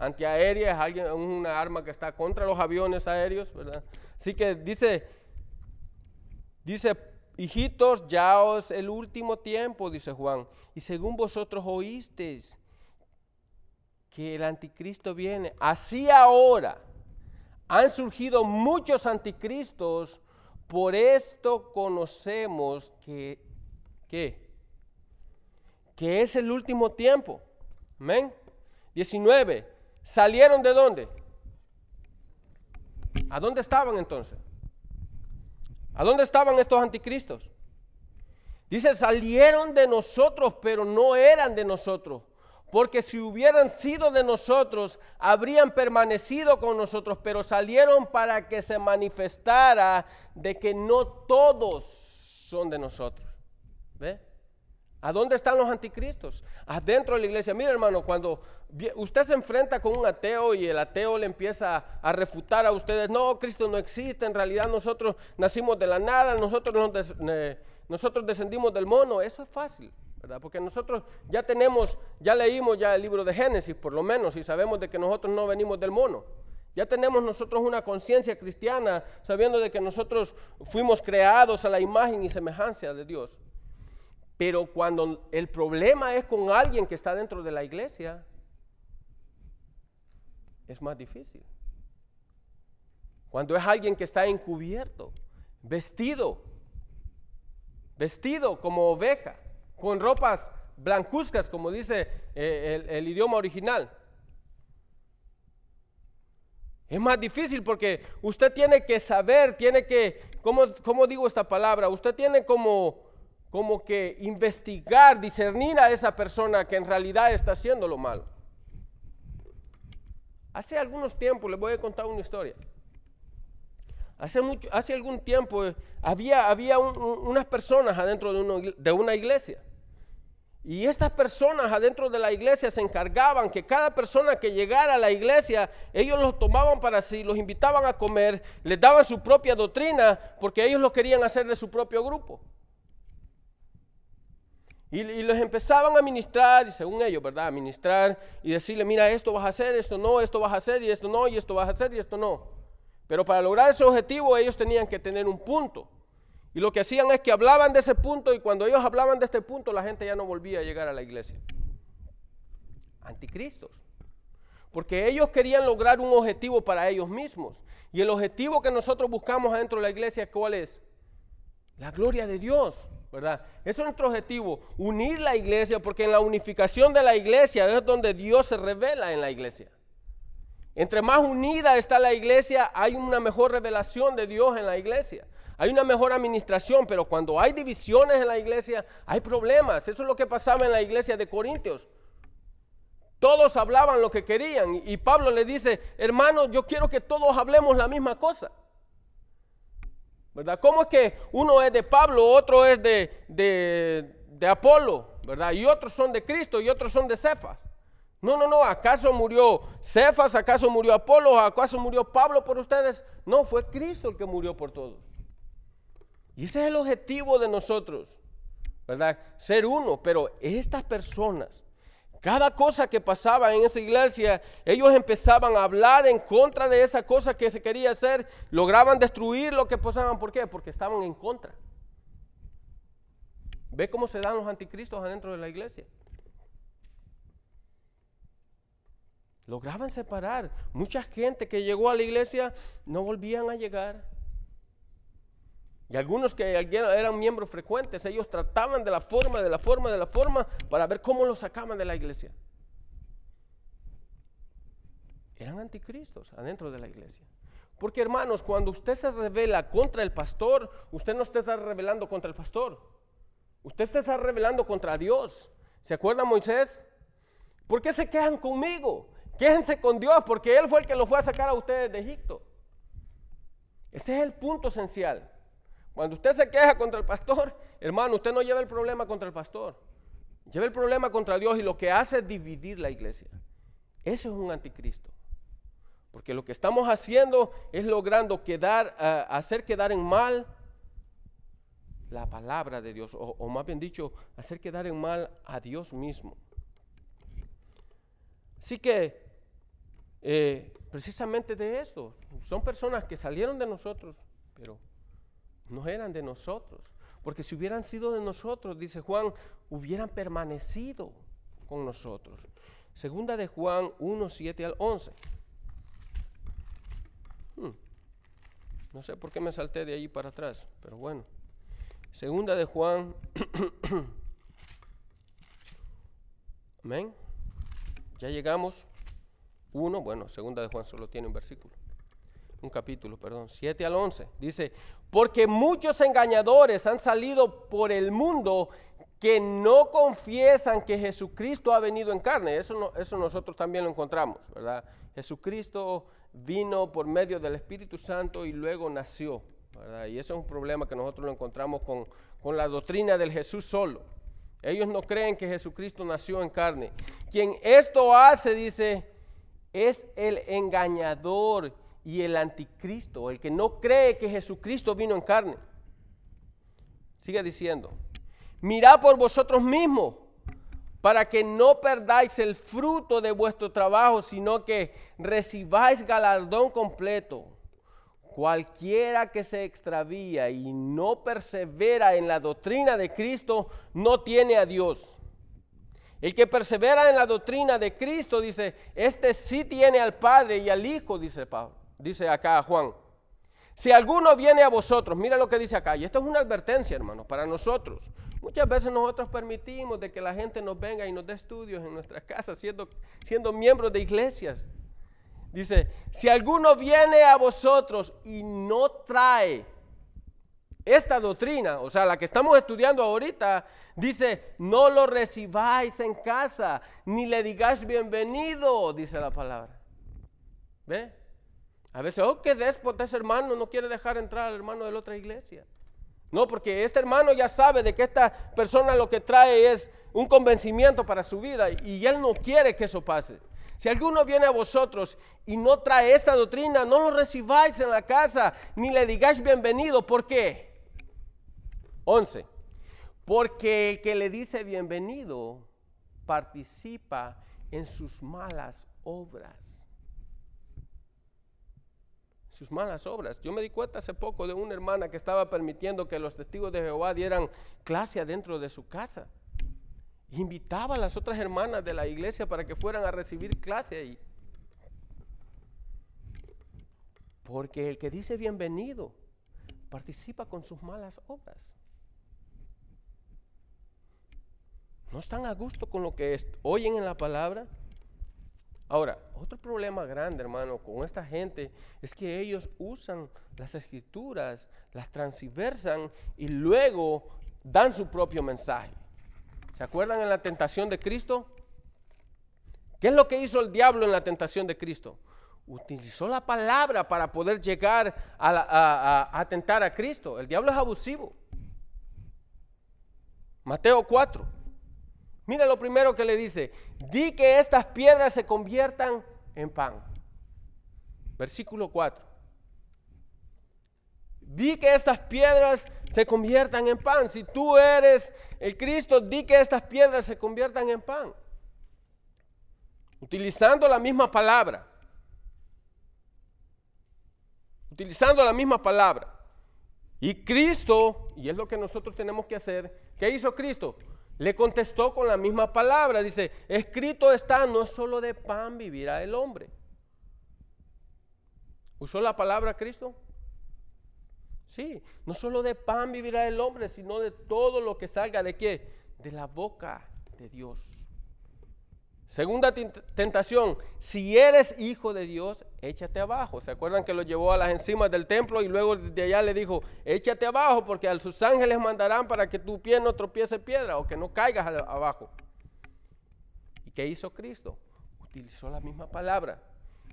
antiaérea es alguien, una arma que está contra los aviones aéreos, ¿verdad? Así que dice, dice, hijitos, ya os el último tiempo, dice Juan, y según vosotros oísteis que el anticristo viene, así ahora han surgido muchos anticristos, por esto conocemos que. Que es el último tiempo. Amén. 19. ¿Salieron de dónde? ¿A dónde estaban entonces? ¿A dónde estaban estos anticristos? Dice, salieron de nosotros, pero no eran de nosotros. Porque si hubieran sido de nosotros, habrían permanecido con nosotros, pero salieron para que se manifestara de que no todos son de nosotros. ¿Ve? ¿A dónde están los anticristos? Adentro de la iglesia. Mira hermano, cuando usted se enfrenta con un ateo y el ateo le empieza a refutar a ustedes, no, Cristo no existe, en realidad nosotros nacimos de la nada, nosotros, nosotros descendimos del mono, eso es fácil. Porque nosotros ya tenemos, ya leímos ya el libro de Génesis, por lo menos, y sabemos de que nosotros no venimos del mono. Ya tenemos nosotros una conciencia cristiana, sabiendo de que nosotros fuimos creados a la imagen y semejanza de Dios. Pero cuando el problema es con alguien que está dentro de la iglesia, es más difícil. Cuando es alguien que está encubierto, vestido, vestido como oveja, con ropas blancuzcas, como dice eh, el, idioma original. Es más difícil porque usted tiene que saber, tiene que, ¿cómo, cómo digo esta palabra? Usted tiene como como que investigar, discernir a esa persona que en realidad está haciendo lo malo. Hace algunos tiempos, les voy a contar una historia. Hace, mucho, hace algún tiempo eh, había, había unas personas adentro de, de una iglesia. Y estas personas adentro de la iglesia se encargaban que cada persona que llegara a la iglesia, ellos los tomaban para sí, los invitaban a comer, les daban su propia doctrina, porque ellos lo querían hacer de su propio grupo. Y, los empezaban a ministrar, y según ellos, ¿verdad? A ministrar y decirle, mira, esto vas a hacer, esto no, esto vas a hacer, y esto no, y esto vas a hacer, y esto no. Pero para lograr ese objetivo ellos tenían que tener un punto. Y lo que hacían es que hablaban de ese punto y cuando ellos hablaban de este punto la gente ya no volvía a llegar a la iglesia. Anticristos. Porque ellos querían lograr un objetivo para ellos mismos. Y el objetivo que nosotros buscamos adentro de la iglesia, ¿cuál es? La gloria de Dios. ¿verdad? Eso es nuestro objetivo, unir la iglesia, porque en la unificación de la iglesia es donde Dios se revela en la iglesia. Entre más unida está la iglesia, hay una mejor revelación de Dios en la iglesia. Hay una mejor administración, pero cuando hay divisiones en la iglesia, hay problemas. Eso es lo que pasaba en la iglesia de Corintios. Todos hablaban lo que querían y Pablo le dice, hermanos, yo quiero que todos hablemos la misma cosa. ¿verdad? ¿Cómo es que uno es de Pablo, otro es de, de, Apolo, ¿verdad? Y otros son de Cristo y otros son de Cefas. No, no, no, ¿acaso murió Cefas? ¿Acaso murió Apolo? ¿Acaso murió Pablo por ustedes? No, fue Cristo el que murió por todos. Y ese es el objetivo de nosotros, ¿verdad? Ser uno, pero estas personas cada cosa que pasaba en esa iglesia, ellos empezaban a hablar en contra de esa cosa que se quería hacer, lograban destruir lo que pasaban. ¿Por qué? Porque estaban en contra. ¿Ve cómo se dan los anticristos adentro de la iglesia? Lograban separar. Mucha gente que llegó a la iglesia no volvían a llegar. Y algunos que eran miembros frecuentes, ellos trataban de la forma, de la forma, de la forma, para ver cómo los sacaban de la iglesia. Eran anticristos adentro de la iglesia. Porque hermanos, cuando usted se revela contra el pastor, usted no está rebelando contra el pastor. Usted se está rebelando contra Dios. ¿Se acuerda Moisés? ¿Por qué se quejan conmigo? Quéjense con Dios, porque Él fue el que los fue a sacar a ustedes de Egipto. Ese es el punto esencial. Cuando usted se queja contra el pastor, hermano, usted no lleva el problema contra el pastor. Lleva el problema contra Dios y lo que hace es dividir la iglesia. Eso es un anticristo. Porque lo que estamos haciendo es logrando eh, hacer quedar en mal la palabra de Dios, o, más bien dicho, hacer quedar en mal a Dios mismo. Así que, eh, precisamente de esto, son personas que salieron de nosotros, pero no eran de nosotros. Porque si hubieran sido de nosotros, dice Juan, hubieran permanecido con nosotros. Segunda de Juan 1, 7 al 11. Hmm. No sé por qué me salté de ahí para atrás, pero bueno. Segunda de Juan. Amén. Ya llegamos. Uno, bueno, segunda de Juan solo tiene un versículo. Un capítulo, perdón. 7 al 11. Dice, porque muchos engañadores han salido por el mundo que no confiesan que Jesucristo ha venido en carne. Eso, eso nosotros también lo encontramos, ¿verdad? Jesucristo vino por medio del Espíritu Santo y luego nació. ¿verdad? Y ese es un problema que nosotros lo encontramos con, con la doctrina del Jesús solo. Ellos no creen que Jesucristo nació en carne. Quien esto hace, dice, es el engañador y el anticristo, el que no cree que Jesucristo vino en carne. Sigue diciendo, mirad por vosotros mismos para que no perdáis el fruto de vuestro trabajo, sino que recibáis galardón completo. Cualquiera que se extravía y no persevera en la doctrina de Cristo, no tiene a Dios. El que persevera en la doctrina de Cristo, dice, este sí tiene al Padre y al Hijo, dice Pablo, dice acá Juan. Si alguno viene a vosotros, mira lo que dice acá, y esto es una advertencia, hermanos, para nosotros. Muchas veces nosotros permitimos de que la gente nos venga y nos dé estudios en nuestras casas, siendo, siendo miembros de iglesias. Dice, si alguno viene a vosotros y no trae esta doctrina, o sea, la que estamos estudiando ahorita, dice, no lo recibáis en casa, ni le digáis bienvenido, dice la palabra. ¿Ve? A veces, oh, qué déspota ese hermano, no quiere dejar entrar al hermano de la otra iglesia. No, porque este hermano ya sabe de que esta persona lo que trae es un convencimiento para su vida y él no quiere que eso pase. Si alguno viene a vosotros y no trae esta doctrina, no lo recibáis en la casa ni le digáis bienvenido. ¿Por qué? 11. Porque el que le dice bienvenido participa en sus malas obras. Sus malas obras. Yo me di cuenta hace poco de una hermana que estaba permitiendo que los testigos de Jehová dieran clase adentro de su casa. Invitaba a las otras hermanas de la iglesia para que fueran a recibir clase ahí. Porque el que dice bienvenido participa con sus malas obras. No están a gusto con lo que oyen en la palabra. Ahora, otro problema grande, hermano, con esta gente es que ellos usan las escrituras, las transversan y luego dan su propio mensaje. ¿Se acuerdan en la tentación de Cristo? ¿Qué es lo que hizo el diablo en la tentación de Cristo? Utilizó la palabra para poder llegar a, tentar a Cristo. El diablo es abusivo. Mateo 4. Mira lo primero que le dice. Di que estas piedras se conviertan en pan. Versículo 4. Di que estas piedras se conviertan en pan. Si tú eres el Cristo, di que estas piedras se conviertan en pan. Utilizando la misma palabra. Utilizando la misma palabra. Y Cristo, y es lo que nosotros tenemos que hacer, ¿qué hizo Cristo? Le contestó con la misma palabra. Dice, escrito está, no solo de pan vivirá el hombre. ¿Usó la palabra Cristo? Sí, no solo de pan vivirá el hombre, sino de todo lo que salga de qué? De la boca de Dios. Segunda tentación, si eres hijo de Dios, échate abajo. ¿Se acuerdan que lo llevó a las encimas del templo y luego de allá le dijo, échate abajo porque a sus ángeles mandarán para que tu pie no tropiece piedra o que no caigas abajo? ¿Y qué hizo Cristo? Utilizó la misma palabra.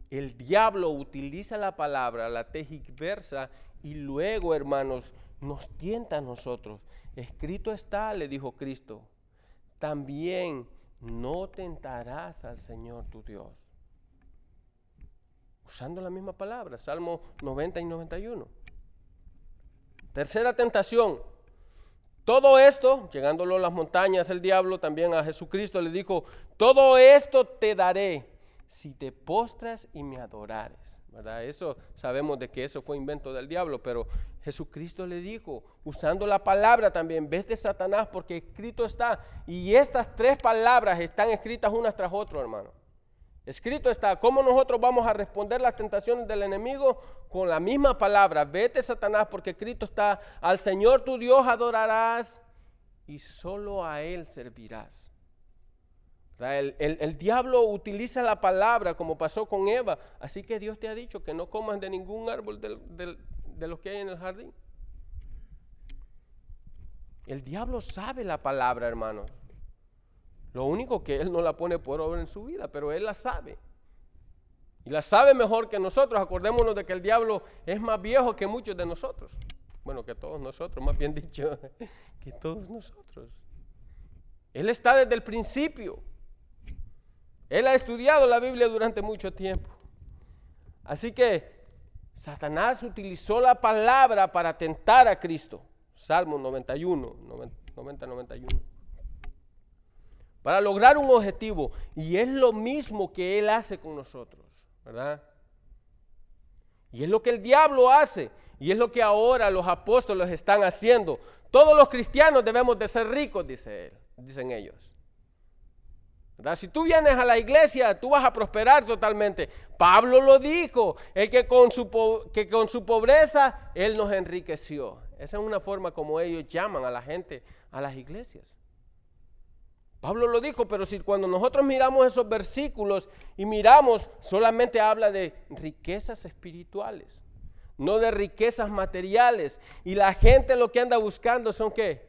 El diablo utiliza la palabra, la tejiversa y luego, hermanos, nos tienta a nosotros. Escrito está, le dijo Cristo, también no tentarás al Señor tu Dios. Usando la misma palabra, Salmo 90 y 91. Tercera tentación. Todo esto, llegándolo a las montañas, el diablo también a Jesucristo le dijo, todo esto te daré si te postras y me adorares. Eso sabemos de que eso fue invento del diablo, pero Jesucristo le dijo, usando la palabra también, vete Satanás porque escrito está, y estas tres palabras están escritas unas tras otras, hermano. Escrito está, ¿cómo nosotros vamos a responder las tentaciones del enemigo? Con la misma palabra, vete Satanás porque escrito está, al Señor tu Dios adorarás y solo a Él servirás. El, diablo utiliza la palabra como pasó con Eva. Así que Dios te ha dicho que no comas de ningún árbol de los que hay en el jardín. El diablo sabe la palabra, hermano. Lo único que él no la pone por obra en su vida, pero él la sabe. Y la sabe mejor que nosotros. Acordémonos de que el diablo es más viejo que muchos de nosotros. Bueno, que todos nosotros, más bien dicho, que todos nosotros. Él está desde el principio. Él ha estudiado la Biblia durante mucho tiempo. Así que Satanás utilizó la palabra para tentar a Cristo. Salmo 91, 90, 91. Para lograr un objetivo. Y es lo mismo que Él hace con nosotros, ¿verdad? Y es lo que el diablo hace. Y es lo que ahora los apóstoles están haciendo. Todos los cristianos debemos de ser ricos, dice él, dicen ellos. Si tú vienes a la iglesia, tú vas a prosperar totalmente. Pablo lo dijo, el que con su, que con su pobreza, él nos enriqueció. Esa es una forma como ellos llaman a la gente a las iglesias. Pablo lo dijo, pero si cuando nosotros miramos esos versículos y miramos, solamente habla de riquezas espirituales, no de riquezas materiales. Y la gente lo que anda buscando son qué?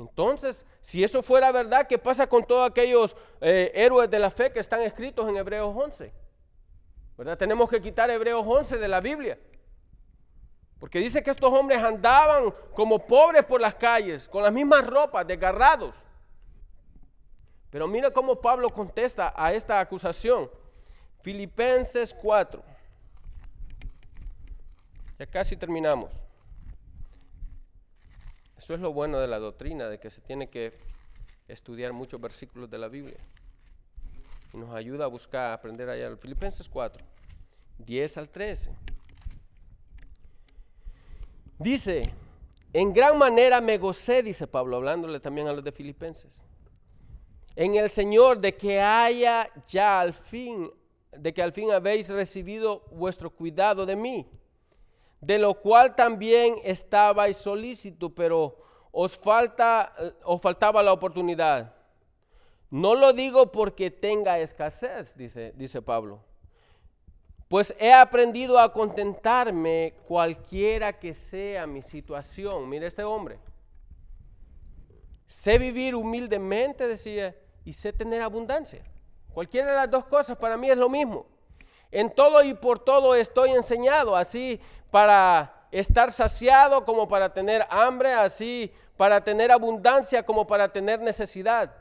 Entonces, si eso fuera verdad, ¿qué pasa con todos aquellos eh, héroes de la fe que están escritos en Hebreos 11? ¿Verdad? Tenemos que quitar Hebreos 11 de la Biblia. Porque dice que estos hombres andaban como pobres por las calles, con las mismas ropas, desgarrados. Pero mira cómo Pablo contesta a esta acusación. Filipenses 4. Ya casi terminamos. Eso es lo bueno de la doctrina, de que se tiene que estudiar muchos versículos de la Biblia. Y nos ayuda a buscar, a aprender allá. Filipenses 4, 10 al 13. Dice, en gran manera me gocé, dice Pablo, hablándole también a los de Filipenses, en el Señor de que haya ya al fin, de que al fin habéis recibido vuestro cuidado de mí de lo cual también estabais solícito, pero os, falta, os faltaba la oportunidad. No lo digo porque tenga escasez, dice, dice Pablo, pues he aprendido a contentarme cualquiera que sea mi situación. Mire este hombre. Sé vivir humildemente, decía, y sé tener abundancia. Cualquiera de las dos cosas para mí es lo mismo. En todo y por todo estoy enseñado, así para estar saciado como para tener hambre, así para tener abundancia como para tener necesidad.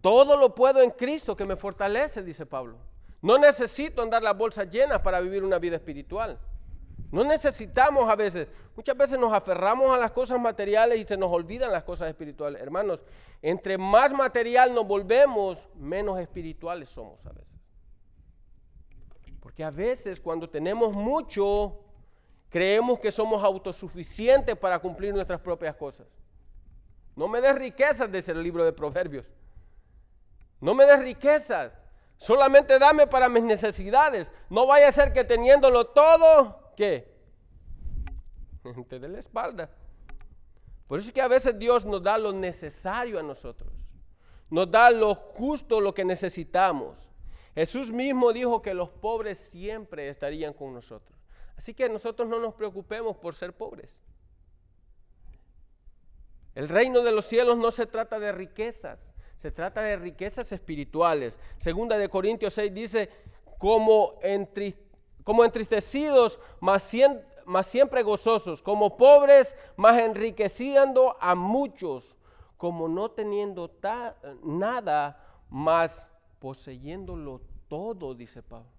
Todo lo puedo en Cristo que me fortalece, dice Pablo. No necesito andar las bolsas llenas para vivir una vida espiritual. No necesitamos a veces, muchas veces nos aferramos a las cosas materiales y se nos olvidan las cosas espirituales. Hermanos, entre más material nos volvemos, menos espirituales somos a veces. Porque a veces cuando tenemos mucho, creemos que somos autosuficientes para cumplir nuestras propias cosas. No me des riquezas, dice el libro de Proverbios. No me des riquezas. Solamente dame para mis necesidades. No vaya a ser que teniéndolo todo, ¿qué? Te dé la espalda. Por eso es que a veces Dios nos da lo necesario a nosotros. Nos da lo justo, lo que necesitamos. Jesús mismo dijo que los pobres siempre estarían con nosotros. Así que nosotros no nos preocupemos por ser pobres. El reino de los cielos no se trata de riquezas, se trata de riquezas espirituales. Segunda de Corintios 6 dice, como, como entristecidos, más, siempre gozosos, como pobres, más enriqueciendo a muchos, como no teniendo nada, más poseyéndolo todo, dice Pablo.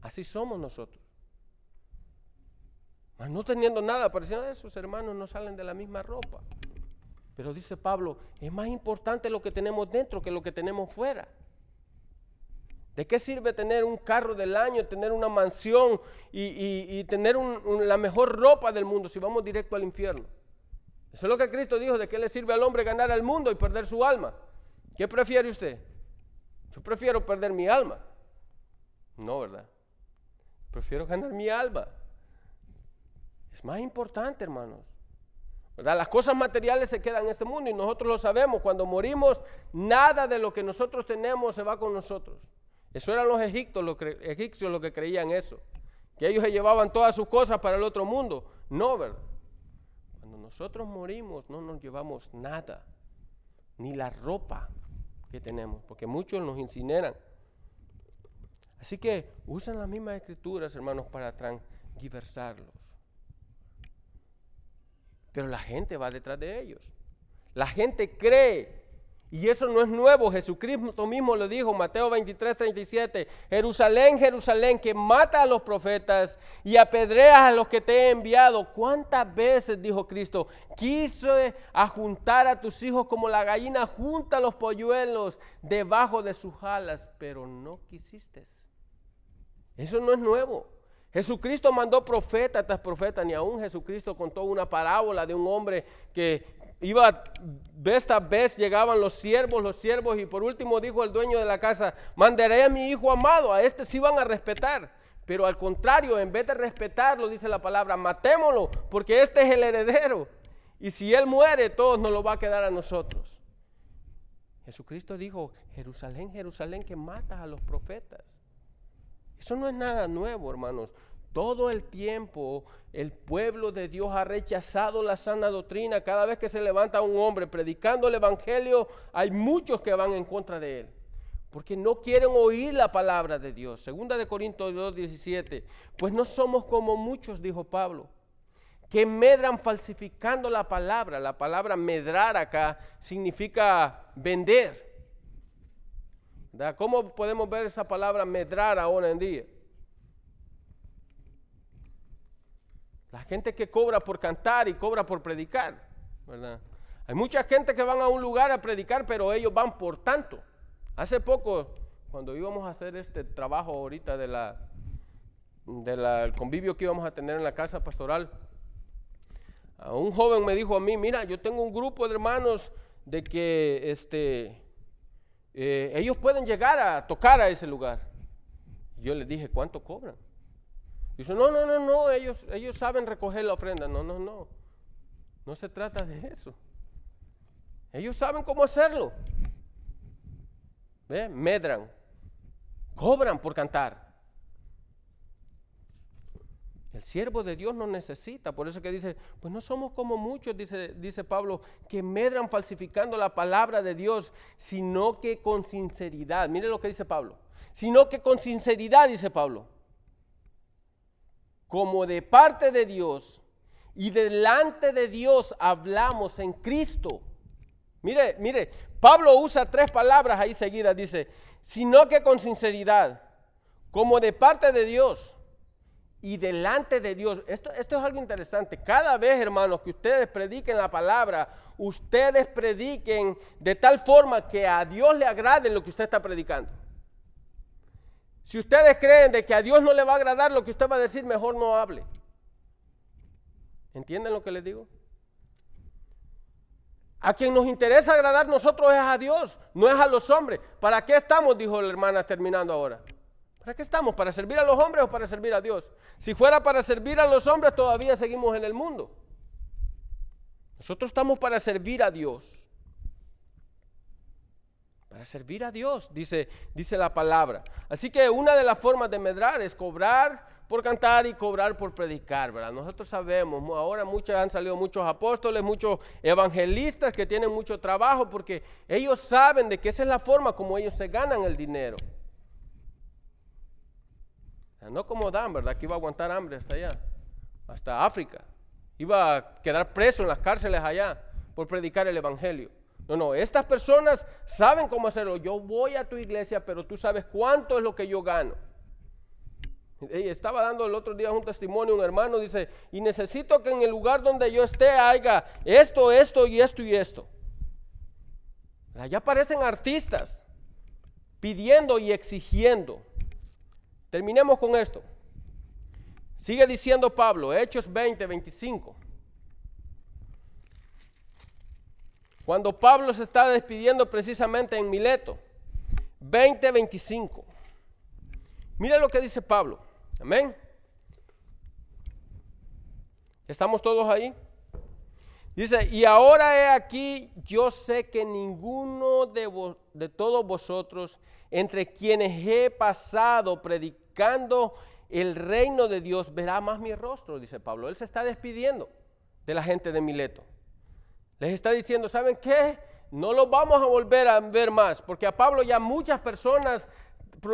Así somos nosotros. No teniendo nada, pareciendo esos hermanos no salen de la misma ropa. Pero dice Pablo, es más importante lo que tenemos dentro que lo que tenemos fuera. ¿De qué sirve tener un carro del año, tener una mansión y, tener la mejor ropa del mundo si vamos directo al infierno? Eso es lo que Cristo dijo, ¿de qué le sirve al hombre ganar al mundo y perder su alma? ¿Qué prefiere usted? Yo prefiero perder mi alma. No, ¿verdad? Prefiero ganar mi alma. Es más importante, hermanos. Las cosas materiales se quedan en este mundo y nosotros lo sabemos. Cuando morimos, nada de lo que nosotros tenemos se va con nosotros. Eso eran los egipcios, los egipcios los que creían eso. Que ellos se llevaban todas sus cosas para el otro mundo. No, ¿verdad? Cuando nosotros morimos no nos llevamos nada. Ni la ropa que tenemos. Porque muchos nos incineran. Así que usan las mismas escrituras, hermanos, para transgiversarlos. Pero la gente va detrás de ellos. La gente cree. Y eso no es nuevo. Jesucristo mismo lo dijo, Mateo 23, 37. Jerusalén, Jerusalén, que mata a los profetas y apedreas a los que te he enviado. ¿Cuántas veces, dijo Cristo, quise ajuntar a tus hijos como la gallina junta los polluelos debajo de sus alas, pero no quisiste? Eso no es nuevo. Jesucristo mandó profeta tras profeta, ni aún Jesucristo contó una parábola de un hombre que iba vez tras vez, llegaban los siervos, los siervos, y por último dijo el dueño de la casa, mandaré a mi hijo amado, a este sí van a respetar. Pero al contrario, en vez de respetarlo, dice la palabra, matémoslo, porque este es el heredero. Y si él muere, todos nos lo va a quedar a nosotros. Jesucristo dijo, Jerusalén, Jerusalén, que matas a los profetas. Eso no es nada nuevo, hermanos. Todo el tiempo el pueblo de Dios ha rechazado la sana doctrina. Cada vez que se levanta un hombre predicando el Evangelio, hay muchos que van en contra de él. Porque no quieren oír la palabra de Dios. Segunda de Corintios 2, 17. Pues no somos como muchos, dijo Pablo, que medran falsificando la palabra. La palabra medrar acá significa vender. ¿Cómo podemos ver esa palabra medrar ahora en día? La gente que cobra por cantar y cobra por predicar, ¿verdad? Hay mucha gente que van a un lugar a predicar, pero ellos van por tanto. Hace poco, cuando íbamos a hacer este trabajo ahorita de la del convivio que íbamos a tener en la casa pastoral, un joven me dijo a mí, mira, yo tengo un grupo de hermanos de que este, eh, ellos pueden llegar a tocar a ese lugar. Yo les dije, ¿cuánto cobran? Dice, no, no, no, no, ellos, ellos saben recoger la ofrenda. No, no, no. No se trata de eso. Ellos saben cómo hacerlo. Medran. Cobran por cantar. El siervo de Dios no necesita, por eso que dice, pues no somos como muchos, dice, dice Pablo, que medran falsificando la palabra de Dios, sino que con sinceridad, mire lo que dice Pablo, sino que con sinceridad, dice Pablo, como de parte de Dios y delante de Dios hablamos en Cristo. Mire, mire, Pablo usa tres palabras ahí seguidas, dice, sino que con sinceridad, como de parte de Dios y delante de Dios. Esto, esto es algo interesante. Cada vez, hermanos, que ustedes prediquen la palabra, ustedes prediquen de tal forma que a Dios le agrade lo que usted está predicando. Si ustedes creen de que a Dios no le va a agradar lo que usted va a decir, mejor no hable. ¿Entienden lo que les digo? A quien nos interesa agradar nosotros es a Dios, no es a los hombres. ¿Para qué estamos? Dijo la hermana terminando ahora. ¿Para qué estamos? ¿Para servir a los hombres o para servir a Dios? Si fuera para servir a los hombres, todavía seguimos en el mundo. Nosotros estamos para servir a Dios. Para servir a Dios, dice, dice la palabra. Así que una de las formas de medrar es cobrar por cantar y cobrar por predicar, ¿verdad? Nosotros sabemos, ahora muchos han salido muchos apóstoles, muchos evangelistas que tienen mucho trabajo porque ellos saben de que esa es la forma como ellos se ganan el dinero. No como Dan, ¿verdad? Que iba a aguantar hambre hasta allá, hasta África. Iba a quedar preso en las cárceles allá por predicar el Evangelio. No, no, estas personas saben cómo hacerlo. Yo voy a tu iglesia, pero tú sabes cuánto es lo que yo gano. estaba dando el otro día un testimonio, un hermano dice, y necesito que en el lugar donde yo esté haya esto, esto y esto y esto. Allá aparecen artistas pidiendo y exigiendo. Terminemos con esto. Sigue diciendo Pablo, Hechos 20, 25. Cuando Pablo se está despidiendo precisamente en Mileto, 20, 25. Mira lo que dice Pablo. Amén. ¿Estamos todos ahí? Dice, y ahora he aquí, yo sé que ninguno de, de todos vosotros, entre quienes he pasado predicando el reino de Dios, verá más mi rostro, dice Pablo. Él se está despidiendo de la gente de Mileto. Les está diciendo, ¿saben qué? No los vamos a volver a ver más, porque a Pablo ya muchas personas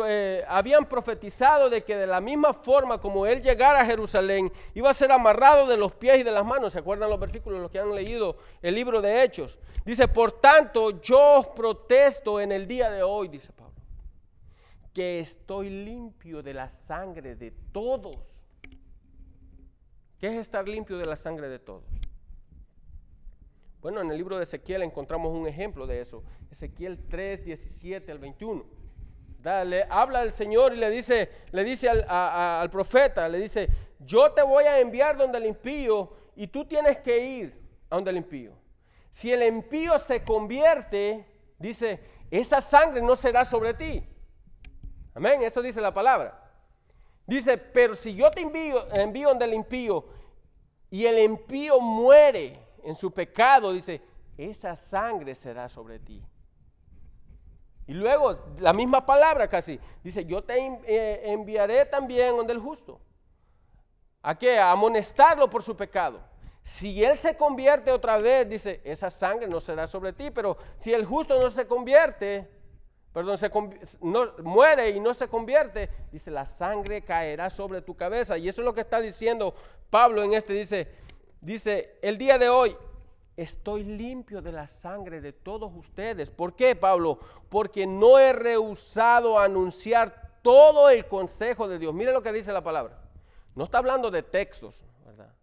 eh, habían profetizado de que de la misma forma como él llegara a Jerusalén, iba a ser amarrado de los pies y de las manos. ¿Se acuerdan los versículos, los que han leído el libro de Hechos? Dice, por tanto, yo protesto en el día de hoy, dice Pablo, que estoy limpio de la sangre de todos. ¿Qué es estar limpio de la sangre de todos? Bueno, en el libro de Ezequiel encontramos un ejemplo de eso. Ezequiel 3, 17 al 21 le habla el Señor y le dice, le dice al, profeta, le dice, yo te voy a enviar donde el impío y tú tienes que ir a donde el impío. Si el impío se convierte, dice, esa sangre no será sobre ti. Amén, eso dice la palabra. Dice, pero si yo te envío, envío donde el impío y el impío muere en su pecado, dice, esa sangre será sobre ti. Y luego, la misma palabra casi, dice, yo te eh, enviaré también donde el justo. ¿A qué? A amonestarlo por su pecado. Si él se convierte otra vez, dice, esa sangre no será sobre ti, pero si el justo no se convierte, perdón, se no, muere y no se convierte, dice, la sangre caerá sobre tu cabeza. Y eso es lo que está diciendo Pablo en este, dice, dice, el día de hoy, estoy limpio de la sangre de todos ustedes. ¿Por qué, Pablo? Porque no he rehusado anunciar todo el consejo de Dios. Mire lo que dice la palabra. No está hablando de textos, ¿verdad?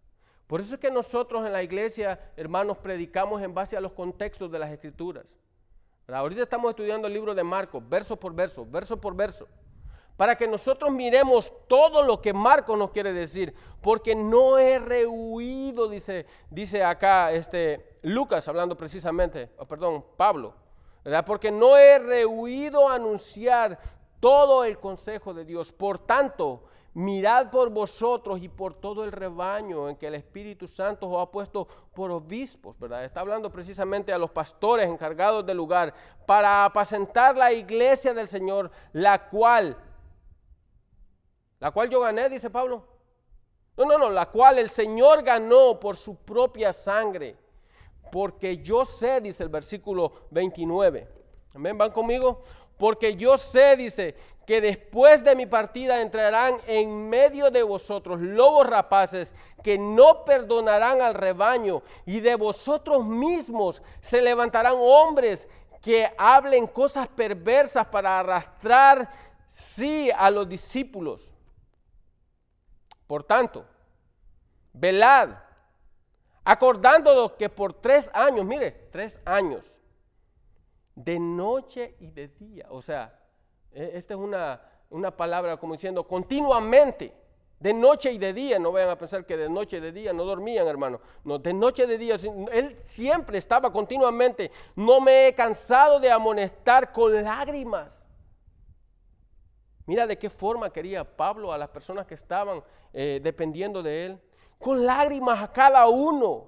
Por eso es que nosotros en la iglesia, hermanos, predicamos en base a los contextos de las escrituras. Ahorita estamos estudiando el libro de Marcos, verso por verso, verso por verso para que nosotros miremos todo lo que Marcos nos quiere decir, porque no he rehuido, dice, dice acá este, Lucas, hablando precisamente, oh, perdón, Pablo, ¿verdad? porque no he rehuido anunciar todo el consejo de Dios. Por tanto, mirad por vosotros y por todo el rebaño en que el Espíritu Santo os ha puesto por obispos, ¿verdad? Está hablando precisamente a los pastores encargados del lugar para apacentar la iglesia del Señor, la cual la cual yo gané, dice Pablo. No, no, no, la cual el Señor ganó por su propia sangre. Porque yo sé, dice el versículo 29. Amén, van conmigo. Porque yo sé, dice, que después de mi partida entrarán en medio de vosotros lobos rapaces que no perdonarán al rebaño y de vosotros mismos se levantarán hombres que hablen cosas perversas para arrastrar, sí, a los discípulos. Por tanto, velad, acordándonos que por tres años, mire, tres años, de noche y de día, o sea, esta es una, una palabra como diciendo continuamente, de noche y de día, no vayan a pensar que de noche y de día no dormían, hermano. No, de noche y de día, él siempre estaba continuamente. No me he cansado de amonestar con lágrimas. Mira de qué forma quería Pablo a las personas que estaban eh, dependiendo de él. Con lágrimas a cada uno.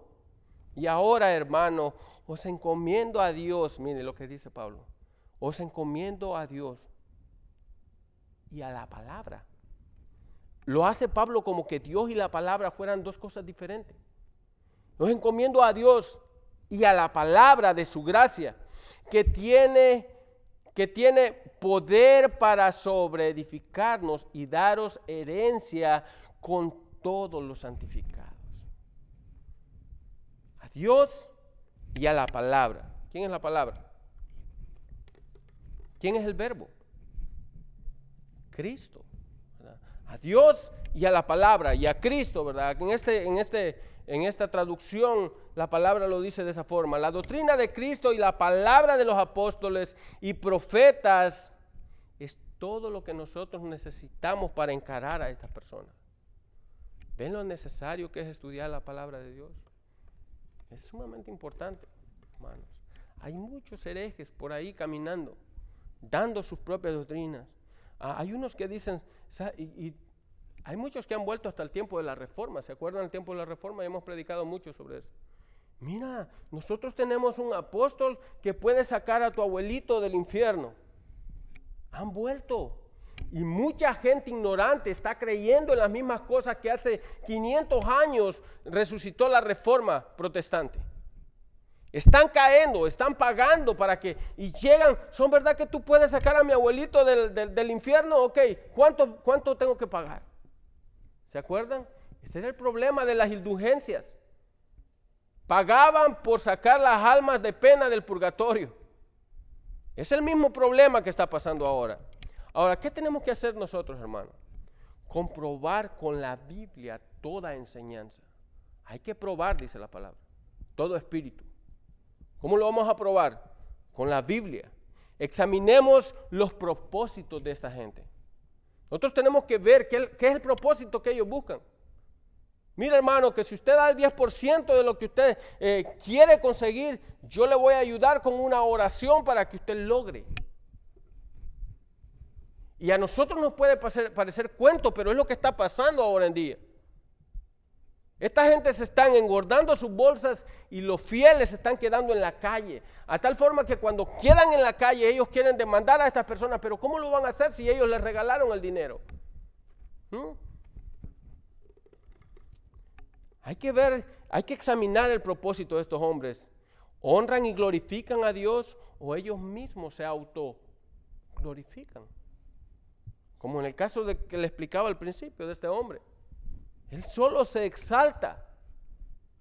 Y ahora, hermano, os encomiendo a Dios. Mire lo que dice Pablo. Os encomiendo a Dios y a la palabra. Lo hace Pablo como que Dios y la palabra fueran dos cosas diferentes. Os encomiendo a Dios y a la palabra de su gracia, que tiene que tiene poder para sobreedificarnos y daros herencia con todos los santificados. A Dios y a la palabra. ¿Quién es la palabra? ¿Quién es el verbo? Cristo. A Dios y a la palabra y a Cristo, ¿verdad? En este, en este en esta traducción la palabra lo dice de esa forma. La doctrina de Cristo y la palabra de los apóstoles y profetas es todo lo que nosotros necesitamos para encarar a estas personas. ¿Ven lo necesario que es estudiar la palabra de Dios? Es sumamente importante, hermanos. Hay muchos herejes por ahí caminando, dando sus propias doctrinas. Ah, hay unos que dicen, y hay muchos que han vuelto hasta el tiempo de la reforma. ¿Se acuerdan del tiempo de la reforma? Y hemos predicado mucho sobre eso. Mira, nosotros tenemos un apóstol que puede sacar a tu abuelito del infierno. Han vuelto. Y mucha gente ignorante está creyendo en las mismas cosas que hace 500 años resucitó la reforma protestante. Están cayendo, están pagando para que, y llegan, ¿son verdad que tú puedes sacar a mi abuelito del, infierno? Ok, ¿cuánto, ¿cuánto tengo que pagar? ¿Se acuerdan? Ese era el problema de las indulgencias. Pagaban por sacar las almas de pena del purgatorio. Es el mismo problema que está pasando ahora. Ahora, ¿qué tenemos que hacer nosotros, hermanos? Comprobar con la Biblia toda enseñanza. Hay que probar, dice la palabra, todo espíritu. ¿Cómo lo vamos a probar? Con la Biblia. Examinemos los propósitos de esta gente. Nosotros tenemos que ver qué, es el propósito que ellos buscan. Mira hermano, que si usted da el 10% de lo que usted eh, quiere conseguir, yo le voy a ayudar con una oración para que usted logre. Y a nosotros nos puede parecer, parecer cuento, pero es lo que está pasando ahora en día. Esta gente se están engordando sus bolsas y los fieles se están quedando en la calle. A tal forma que cuando quedan en la calle ellos quieren demandar a estas personas, pero ¿cómo lo van a hacer si ellos les regalaron el dinero? ¿Mm? Hay que ver, hay que examinar el propósito de estos hombres. ¿Honran y glorifican a Dios o ellos mismos se auto glorifican? Como en el caso de que le explicaba al principio de este hombre. Él solo se exalta.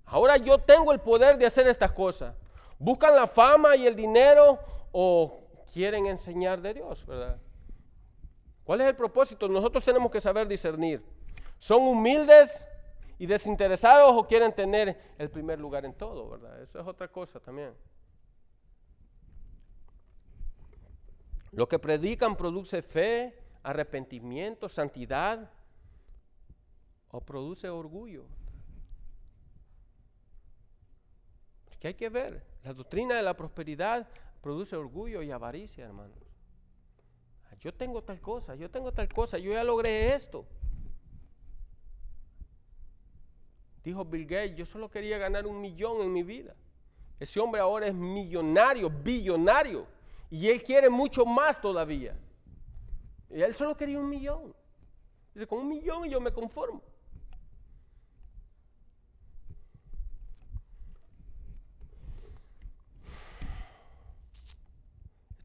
Ahora yo tengo el poder de hacer estas cosas. ¿Buscan la fama y el dinero o quieren enseñar de Dios, verdad? ¿Cuál es el propósito? Nosotros tenemos que saber discernir. ¿Son humildes y desinteresados o quieren tener el primer lugar en todo, verdad? Eso es otra cosa también. Lo que predican produce fe, arrepentimiento, santidad, o produce orgullo. Que hay que ver, la doctrina de la prosperidad produce orgullo y avaricia, hermanos. Yo tengo tal cosa, yo tengo tal cosa, yo ya logré esto. Dijo Bill Gates, yo solo quería ganar un millón en mi vida. Ese hombre ahora es millonario, billonario, y él quiere mucho más todavía. Y él solo quería un millón. Dice, con un millón yo me conformo.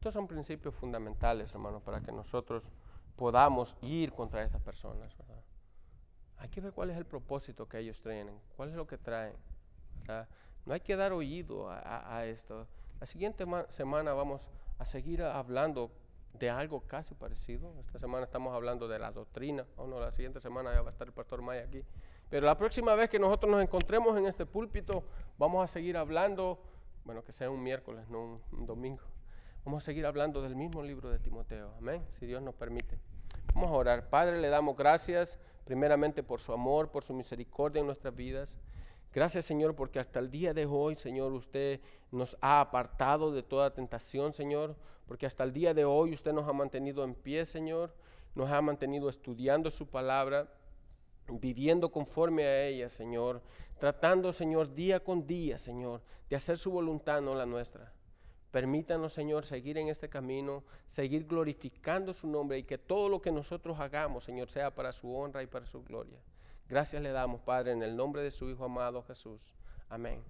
Estos son principios fundamentales, hermanos, para que nosotros podamos ir contra estas personas. Hay que ver cuál es el propósito que ellos tienen, cuál es lo que traen. No hay que dar oído a, esto. La siguiente semana vamos a seguir hablando de algo casi parecido. Esta semana estamos hablando de la doctrina. O no, la siguiente semana ya va a estar el pastor Maya aquí. Pero la próxima vez que nosotros nos encontremos en este púlpito, vamos a seguir hablando, bueno, que sea un miércoles, no un domingo Vamos a seguir hablando del mismo libro de Timoteo. Amén. Si Dios nos permite. Vamos a orar. Padre, le damos gracias primeramente por su amor, por su misericordia en nuestras vidas. Gracias, Señor, porque hasta el día de hoy, Señor, usted nos ha apartado de toda tentación, Señor, porque hasta el día de hoy usted nos ha mantenido en pie, Señor, nos ha mantenido estudiando su palabra, viviendo conforme a ella, Señor, tratando, Señor, día con día, Señor, de hacer su voluntad, no la nuestra. Permítanos, Señor, seguir en este camino, seguir glorificando su nombre y que todo lo que nosotros hagamos, Señor, sea para su honra y para su gloria. Gracias le damos, Padre, en el nombre de su Hijo amado Jesús. Amén.